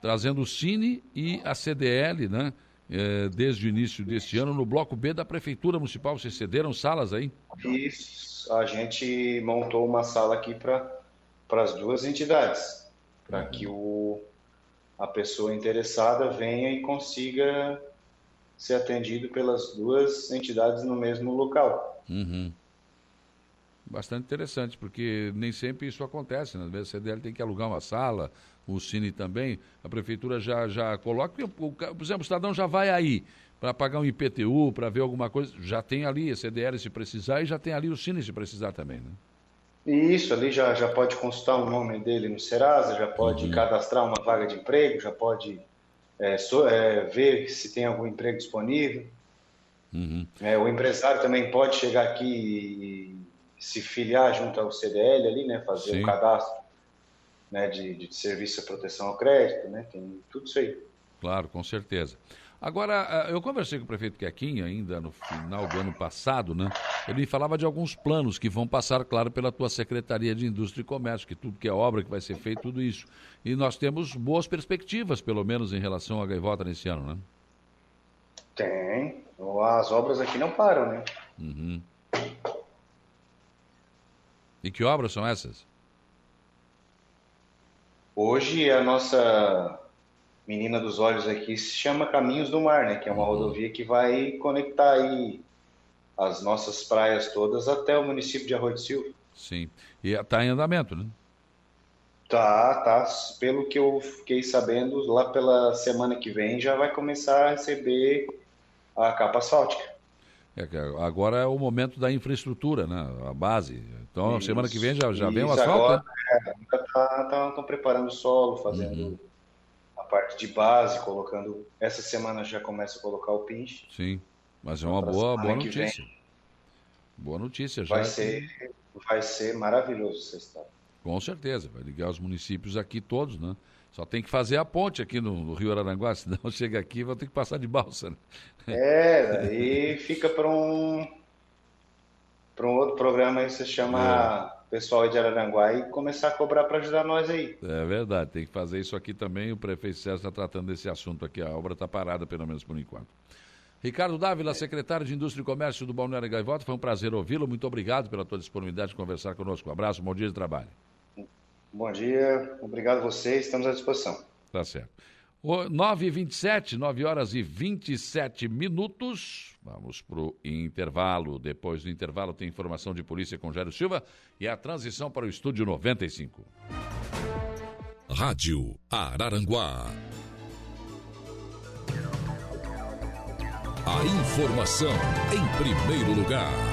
trazendo o Cine e a CDL, né? É, desde o início deste ano, no bloco B da Prefeitura Municipal. Vocês cederam salas aí? Isso, a gente montou uma sala aqui para as duas entidades, para uhum. que o, a pessoa interessada venha e consiga ser atendido pelas duas entidades no mesmo local. Uhum. Bastante interessante, porque nem sempre isso acontece. Né? Às vezes a CDL tem que alugar uma sala, o Cine também, a prefeitura já, já coloca. Por exemplo, o cidadão já vai aí para pagar um IPTU, para ver alguma coisa, já tem ali a CDL se precisar e já tem ali o Cine se precisar também. Né? Isso, ali já, já pode consultar o nome dele no Serasa, já pode uhum. cadastrar uma vaga de emprego, já pode é, so, é, ver se tem algum emprego disponível. Uhum. É, o empresário também pode chegar aqui e se filiar junto ao CDL ali, né, fazer o cadastro né, de, de serviço de proteção ao crédito, né, tem tudo isso aí. Claro, com certeza. Agora, eh, eu conversei com o prefeito Quequinha ainda no final do ano passado, né? Ele falava de alguns planos que vão passar, claro, pela tua Secretaria de Indústria e Comércio, que tudo que é obra que vai ser feito, tudo isso. E nós temos boas perspectivas, pelo menos, em relação à gaivota nesse ano, né? Tem. As obras aqui não param, né? Uhum. E que obras são essas? Hoje a nossa menina dos olhos aqui se chama Caminhos do Mar, né? Que é uma uhum. rodovia que vai conectar aí as nossas praias todas até o município de Arroio de Silva. Sim. E está em andamento, né? Tá, tá. Pelo que eu fiquei sabendo, lá pela semana que vem já vai começar a receber a capa asfáltica. É, agora é o momento da infraestrutura, né? A base. Então, isso, semana que vem já, já vem o asfalto? Agora, né? é, tá, tá, tá, preparando o solo, fazendo uhum parte de base, colocando. Essa semana já começa a colocar o pinch. Sim, mas é uma boa, boa notícia. Vem, boa notícia já. Vai ser, vai ser maravilhoso esse estado. Com certeza, vai ligar os municípios aqui todos, né? Só tem que fazer a ponte aqui no, no Rio Araranguá, [LAUGHS] senão chega aqui e vai ter que passar de balsa. Né? É, e fica para um para um outro programa aí, se chama é pessoal de Araranguá e começar a cobrar para ajudar nós aí. É verdade, tem que fazer isso aqui também. O prefeito César está tratando desse assunto aqui. A obra está parada, pelo menos por enquanto. Ricardo Dávila, secretário de Indústria e Comércio do Balneário Gaivota, foi um prazer ouvi-lo. Muito obrigado pela tua disponibilidade de conversar conosco. Um abraço, bom dia de trabalho. Bom dia, obrigado a vocês, estamos à disposição. Tá certo. 9 h 27 9 horas e 27 minutos. Vamos para o intervalo. Depois do intervalo tem informação de polícia com Jairo Silva e a transição para o estúdio 95. Rádio Araranguá. A informação em primeiro lugar.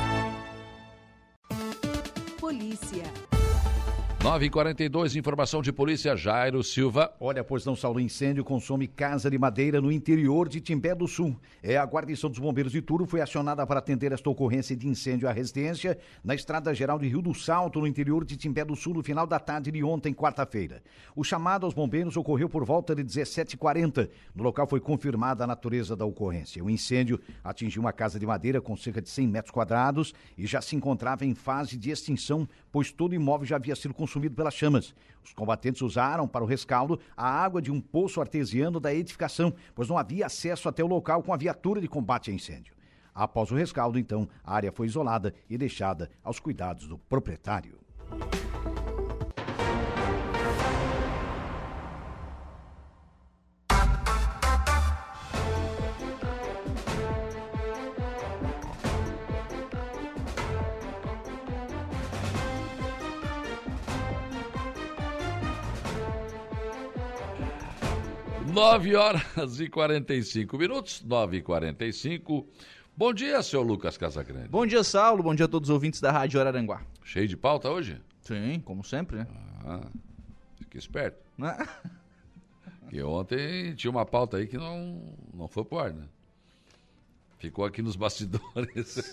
9h42, informação de polícia, Jairo Silva. Olha, pois não, Saulo, incêndio consome casa de madeira no interior de Timbé do Sul. É, a guarnição dos bombeiros de Turo foi acionada para atender esta ocorrência de incêndio à residência na Estrada Geral de Rio do Salto, no interior de Timbé do Sul, no final da tarde de ontem, quarta-feira. O chamado aos bombeiros ocorreu por volta de 17h40. No local foi confirmada a natureza da ocorrência. O incêndio atingiu uma casa de madeira com cerca de 100 metros quadrados e já se encontrava em fase de extinção, pois todo o imóvel já havia sido consumido pelas chamas. Os combatentes usaram para o rescaldo a água de um poço artesiano da edificação, pois não havia acesso até o local com a viatura de combate a incêndio. Após o rescaldo, então, a área foi isolada e deixada aos cuidados do proprietário. 9 horas e 45 minutos, 9 e 45. Bom dia, seu Lucas Casagrande. Bom dia, Saulo. Bom dia a todos os ouvintes da Rádio Araranguá. Cheio de pauta hoje? Sim, como sempre, né? Ah, fique esperto. Né? Que ontem tinha uma pauta aí que não, não foi pro ar, né? Ficou aqui nos bastidores. [LAUGHS]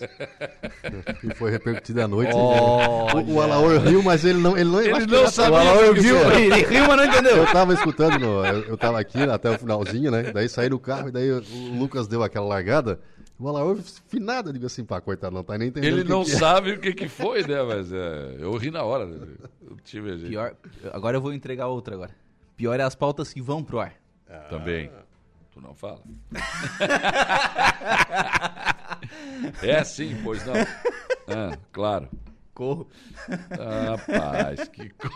E foi repercutida à noite. Olha. O, o Alaor riu, mas ele não. Ele não, Ele não sabia o Alaor era. Ele riu, mas não entendeu. Eu tava escutando, no- eu, eu tava aqui até o finalzinho, né? Daí saí do carro e daí o Lucas deu aquela largada. O Alaor finado, eu digo assim, pá, coitado, não tá nem entendendo. Ele que não que é. sabe o que, que foi, né? Mas é, eu ri na hora. Né? Eu tive a gente. Pior, agora eu vou entregar outra agora. Pior é as pautas que vão pro ar. Também. Tu não fala? [LAUGHS] é sim, pois não. Ah, claro. Corro. Rapaz, que co...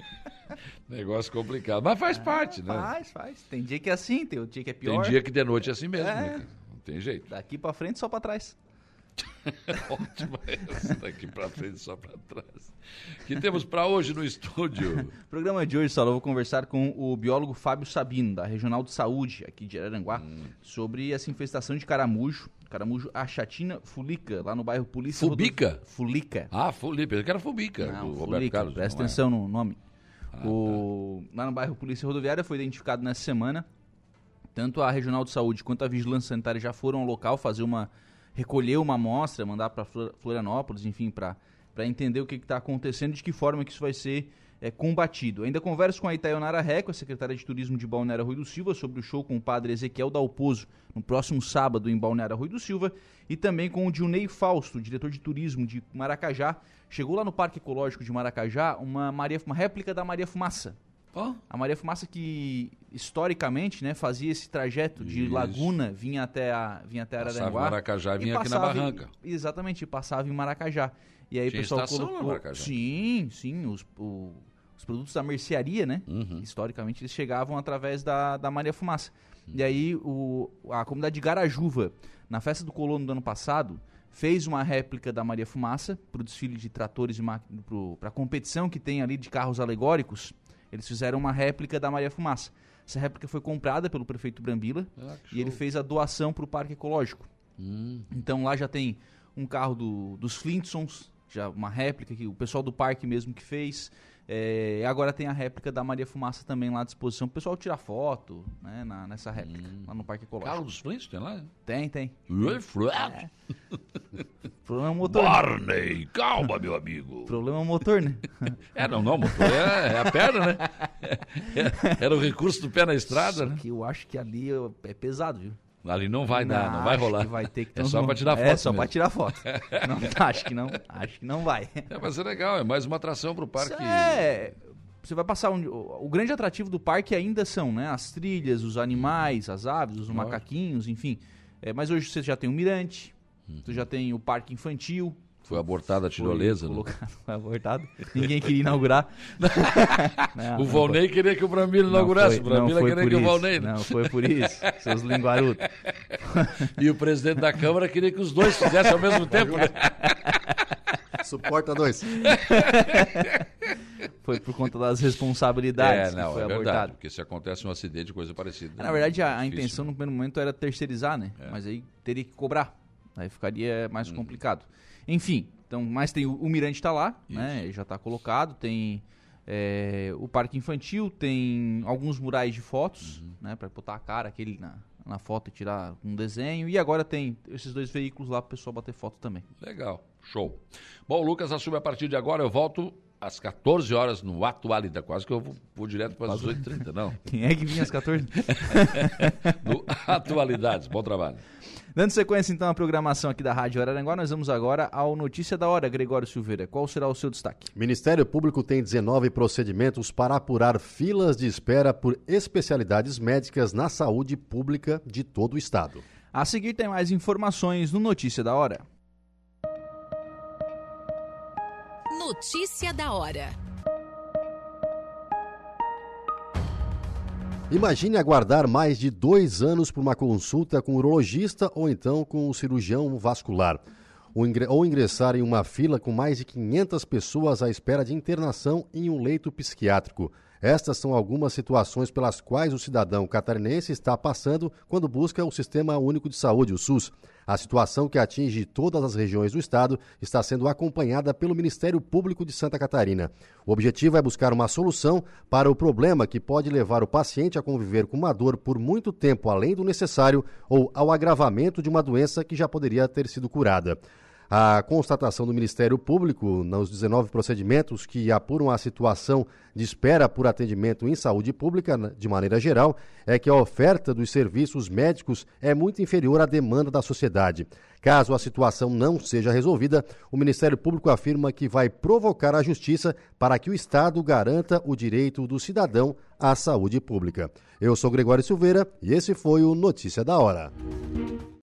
[LAUGHS] negócio complicado. Mas faz parte, né? Faz, faz. Tem dia que é assim, tem dia que é pior. Tem dia que de noite é assim mesmo, É. né? Não tem jeito. Daqui pra frente, só pra trás. [LAUGHS] Ótimo essa daqui pra frente, só pra trás. que temos pra hoje no estúdio? [LAUGHS] Programa de hoje, Saulo, eu vou conversar com o biólogo Fábio Sabino, da Regional de Saúde, aqui de Araranguá, sobre essa infestação de caramujo. Caramujo achatina fulica, lá no bairro Polícia Fubica? Rodovi- Fulica. Ah, Felipe, eu quero Fubica, Não, Roberto Fulica, Carlos. presta é? atenção no nome. Ah, o, tá. Lá no bairro Polícia Rodoviária foi identificado nessa semana. Tanto a Regional de Saúde quanto a Vigilância Sanitária já foram ao local fazer uma. Recolher uma amostra, mandar para Florianópolis, enfim, para entender o que está acontecendo e de que forma que isso vai ser é, combatido. Ainda converso com a Itaionara Reco, a secretária de Turismo de Balneário Rui do Silva, sobre o show com o padre Ezequiel Dalpozo no próximo sábado em Balneário Rui do Silva, e também com o Dilnei Fausto, diretor de turismo de Maracajá. Chegou lá no Parque Ecológico de Maracajá uma, Maria, uma réplica da Maria Fumaça. Ó, A Maria Fumaça que historicamente, né, fazia esse trajeto de Isso. Laguna, vinha até a vinha até Passava Araranguá. em Maracajá e vinha aqui na passava Barranca. exatamente, e passava em Maracajá. E aí Tinha o pessoal colocou na Maracajá. Sim, sim, os, o- os produtos da mercearia, né? Uhum. Historicamente eles chegavam através da, da Maria Fumaça. E aí o, a comunidade de Garajuva, na festa do colono do ano passado, fez uma réplica da Maria Fumaça para o desfile de tratores para a competição que tem ali de carros alegóricos. Eles fizeram uma réplica da Maria Fumaça. Essa réplica foi comprada pelo prefeito Brambila Ah, e ele fez a doação para o Parque Ecológico. Hum, Então lá já tem um carro do- dos Flintstones, já uma réplica que o pessoal do parque mesmo que fez. É, agora tem a réplica da Maria Fumaça também lá à disposição. O pessoal tirar foto né, na- nessa réplica, lá no Parque Ecológico. Carlos dos Flintstones tem lá? Tem, tem. Fred. [LAUGHS] Problema é o motor. né? Barney, calma, meu amigo. [LAUGHS] Problema é o motor, né? [LAUGHS] É, não, não, motor é, é a perna, né? É- [LAUGHS] era o recurso do pé na estrada, né? que eu acho que ali é pesado, viu? Ali não vai dar, não vai rolar. vai ter que é só mo- pra tirar foto. É, só pra tirar foto. não, acho que não. Acho que não vai. É, mas é legal, é mais uma atração pro parque. É, você vai passar o, o grande atrativo do parque ainda são, né, as trilhas, os animais, as aves, os Lógico. macaquinhos, enfim. É, mas hoje você já tem o mirante, você já tem o parque infantil. Foi abortada a Foi tirolesa, né? colocado, [LAUGHS] foi abortado. Ninguém queria inaugurar. [LAUGHS] Não, O Volney queria que o Brambila não inaugurasse. foi- o foi queria que o isso. Volney. né? Não foi por isso, seus linguarudos. [LAUGHS] E o presidente da Câmara queria que os dois fizessem ao mesmo tempo, né? Suporta dois. Foi por conta das responsabilidades É, que não, foi é verdade. abortado. Porque se acontece um acidente, coisa parecida. Na verdade, a, a intenção né? no primeiro momento era terceirizar, né? É. Mas aí teria que cobrar. Aí ficaria mais Uhum. complicado. Enfim, então, mas tem o, o Mirante está lá, né? Ele já está colocado. Tem é, o Parque Infantil, tem alguns murais de fotos, Uhum. né? Para botar a cara aquele na, na foto e tirar um desenho. E agora tem esses dois veículos lá para o pessoal bater foto também. Legal, show. Bom, o Lucas assume a partir de agora. Eu volto às 14 horas no Atualidade. Quase que eu vou, vou direto para as 18h30, não. [LAUGHS] Quem é que vinha às 14? No [LAUGHS] Atualidades. Bom trabalho. Dando sequência então à programação aqui da Rádio Araranguá, nós vamos agora ao Notícia da Hora, Gregório Silveira. Qual será o seu destaque? Ministério Público tem 19 procedimentos para apurar filas de espera por especialidades médicas na saúde pública de todo o estado. A seguir tem mais informações no Notícia da Hora. Notícia da hora. Imagine aguardar mais de dois anos por uma consulta com um urologista ou então com um cirurgião vascular. Ou ingressar em uma fila com mais de 500 pessoas à espera de internação em um leito psiquiátrico. Estas são algumas situações pelas quais o cidadão catarinense está passando quando busca o Sistema Único de Saúde, o SUS. A situação que atinge todas as regiões do estado está sendo acompanhada pelo Ministério Público de Santa Catarina. O objetivo é buscar uma solução para o problema que pode levar o paciente a conviver com uma dor por muito tempo além do necessário ou ao agravamento de uma doença que já poderia ter sido curada. A constatação do Ministério Público nos 19 procedimentos que apuram a situação de espera por atendimento em saúde pública, de maneira geral, é que a oferta dos serviços médicos é muito inferior à demanda da sociedade. Caso a situação não seja resolvida, o Ministério Público afirma que vai provocar a justiça para que o Estado garanta o direito do cidadão à saúde pública. Eu sou Gregório Silveira e esse foi o Notícia da Hora.